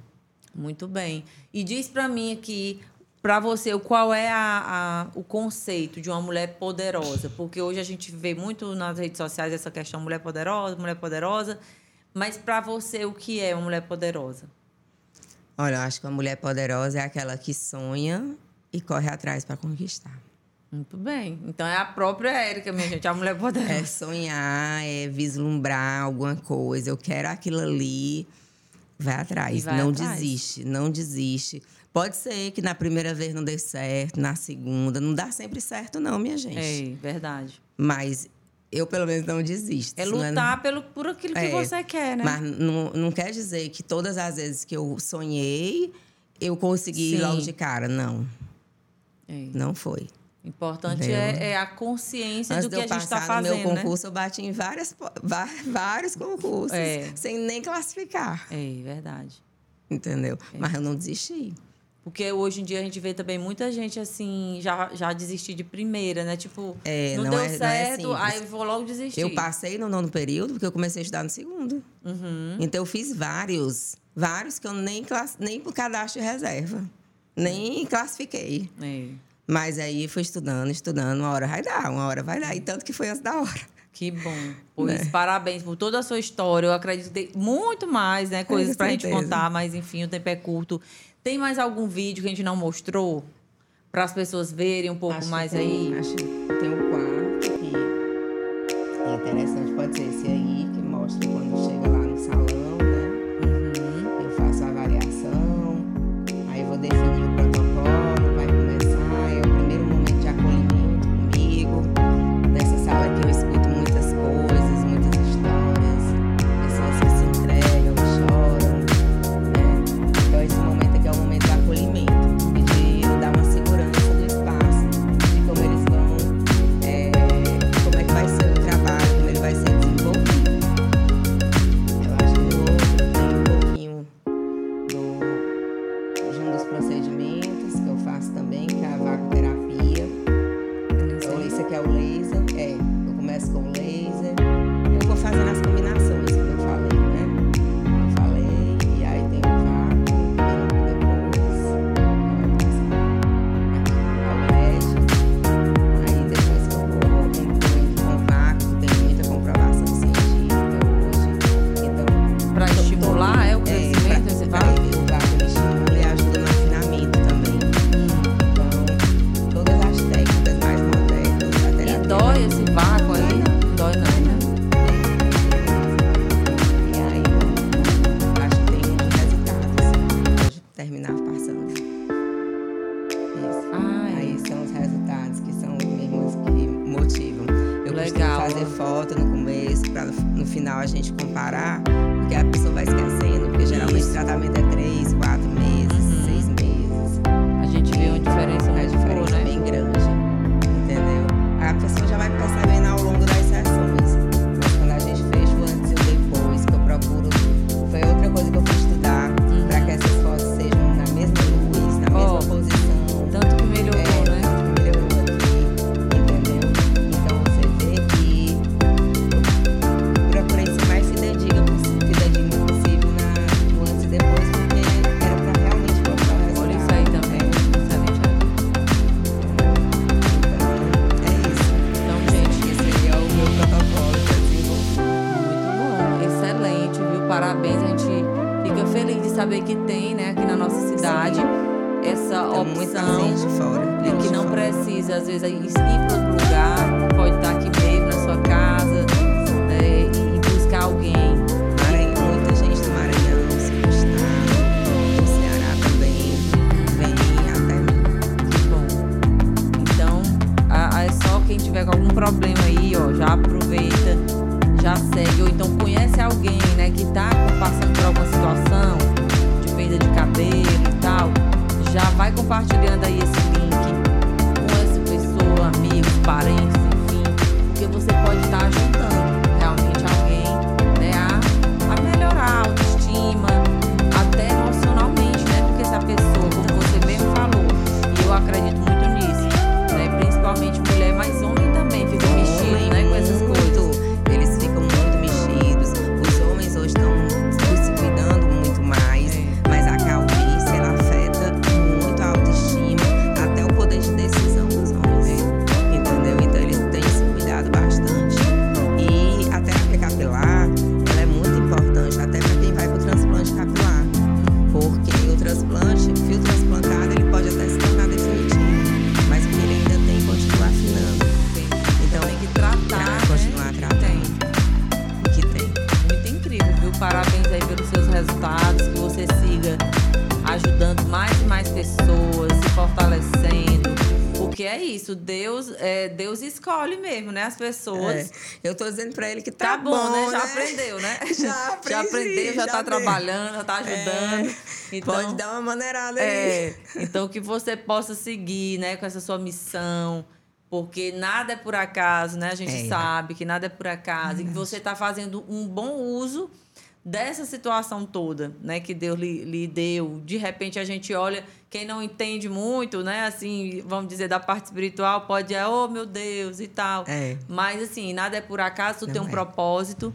Muito bem. E diz para mim aqui, para você, qual é a, a- o conceito de uma mulher poderosa? Porque hoje a gente vê muito nas redes sociais essa questão mulher poderosa, mulher poderosa. Mas para você, o que é uma mulher poderosa? Olha, eu acho que uma mulher poderosa é aquela que sonha e corre atrás para conquistar. Muito bem. Então é a própria Érica, minha gente, a mulher poderosa. É sonhar, é vislumbrar alguma coisa. Eu quero aquilo ali. Vai atrás. Vai não atrás. desiste, não desiste. Pode ser que na primeira vez não dê certo, na segunda. Não dá sempre certo, não, minha gente. É, verdade. Mas eu, pelo menos, não desisto. É não lutar pelo, por aquilo que É, você quer, né? Mas não, não quer dizer que todas as vezes que eu sonhei, eu consegui ir Sim. logo de cara. Não, É. não foi. Importante é, é a consciência Antes do que a gente está passar no fazendo, meu né? concurso, eu bati em várias, vários concursos, É. sem nem classificar, É, verdade. entendeu? É. Mas eu não desisti. Porque hoje em dia a gente vê também muita gente assim, já, já desistir de primeira, né? Tipo, É, não, não deu é- não é certo, aí eu vou logo desistir. Eu passei no nono período porque eu comecei a estudar no segundo. Uhum. Então eu fiz vários, vários que eu nem, class, nem por cadastro de reserva, nem classifiquei. É. Mas aí fui estudando, estudando, uma hora vai dar, uma hora vai dar. E tanto que foi antes da hora. Que bom. Pois Né? parabéns por toda a sua história. Eu acredito que tem muito mais, né? Coisas Com pra gente contar, mas enfim, o tempo é curto. Tem mais algum vídeo que a gente não mostrou? Para as pessoas verem um pouco Acho mais tem- aí? Acho que tem um saber que tem, né, aqui na nossa cidade, essa Tem opção de fora. de que não fora. precisa, às vezes, ir para outro lugar, é, Deus escolhe mesmo, né? As pessoas. É. Eu tô dizendo para ele que tá, tá bom, bom, né? Já né? aprendeu, né? Já aprendi, Já aprendeu, já, já tá trabalhando, já tá ajudando. É. Então, Pode dar uma maneirada aí. É. Então, que você possa seguir, né? Com essa sua missão porque nada é por acaso, né? A gente é. sabe que nada é por acaso. É. E que você está fazendo um bom uso dessa situação toda, né? Que Deus lhe, lhe, deu. De repente a gente olha, quem não entende muito, né? Assim, vamos dizer, da parte espiritual, pode, é, oh meu Deus e tal. É. Mas assim, nada é por acaso, tudo tem um é. propósito.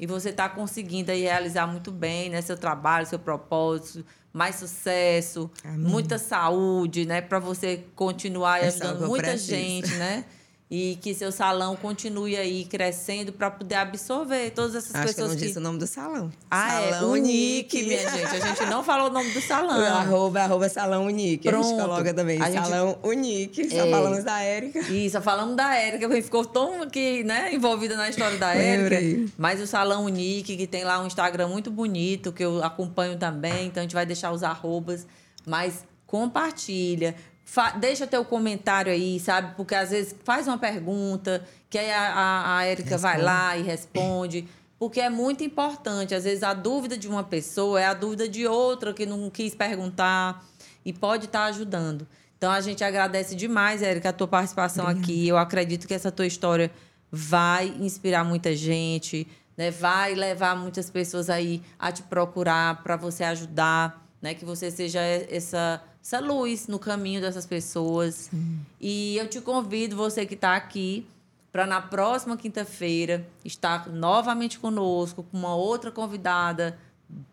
E você está conseguindo aí realizar muito bem, né? Seu trabalho, seu propósito mais sucesso, Amém. muita saúde, né? Para você continuar ajudando muita gente, né? E que seu salão continue aí crescendo para poder absorver todas essas Acho pessoas que eu não disse o nome do salão. Ah, é? salão é. Unique, minha gente. A gente não falou o nome do salão. O arroba, arroba salão Unique. Pronto. A gente coloca também a salão gente... Unique. Só é. falamos da Érica. Isso, falamos da Érica. Gente ficou tão aqui, né, envolvida na história da Érica. Mas o salão Unique, que tem lá um Instagram muito bonito, que eu acompanho também. Então a gente vai deixar os arrobas. Mas compartilha, Fa deixa teu comentário aí, sabe? Porque às vezes faz uma pergunta, que aí a, a, a Érica vai lá e responde. Porque é muito importante. Às vezes a dúvida de uma pessoa é a dúvida de outra que não quis perguntar e pode estar tá ajudando. Então a gente agradece demais, Érica, a tua participação Obrigada. aqui. Eu acredito que essa tua história vai inspirar muita gente, né? Vai levar muitas pessoas aí a te procurar para você ajudar, né? Que você seja essa essa luz no caminho dessas pessoas. Sim. E eu te convido, você que está aqui, para na próxima quinta-feira estar novamente conosco, com uma outra convidada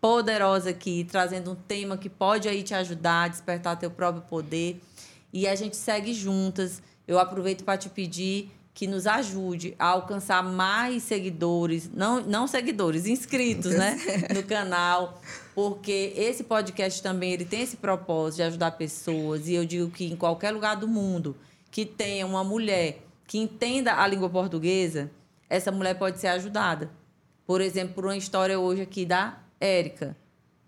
poderosa aqui, trazendo um tema que pode aí te ajudar a despertar teu próprio poder. E a gente segue juntas. Eu aproveito para te pedir que nos ajude a alcançar mais seguidores, não, não seguidores, inscritos, né, no canal, porque esse podcast também ele tem esse propósito de ajudar pessoas e eu digo que em qualquer lugar do mundo que tenha uma mulher que entenda a língua portuguesa, essa mulher pode ser ajudada. Por exemplo, por uma história hoje aqui da Érica.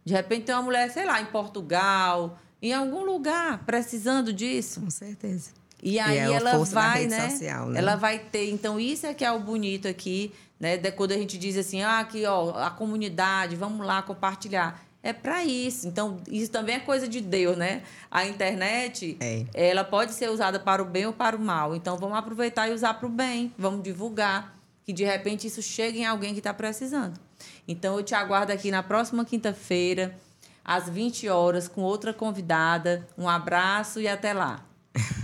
De repente tem uma mulher, sei lá, em Portugal, em algum lugar, precisando disso. Com certeza. E aí e é ela vai, né? Social, né? Ela vai ter. Então, isso é que é o bonito aqui, né? De quando a gente diz assim, ah, aqui, ó, a comunidade, vamos lá compartilhar. É para isso. Então, isso também é coisa de Deus, né? A internet, é. ela pode ser usada para o bem ou para o mal. Então, vamos aproveitar e usar para o bem. Vamos divulgar. Que de repente isso chegue em alguém que está precisando. Então, eu te aguardo aqui na próxima quinta-feira, às 20 horas, com outra convidada. Um abraço e até lá.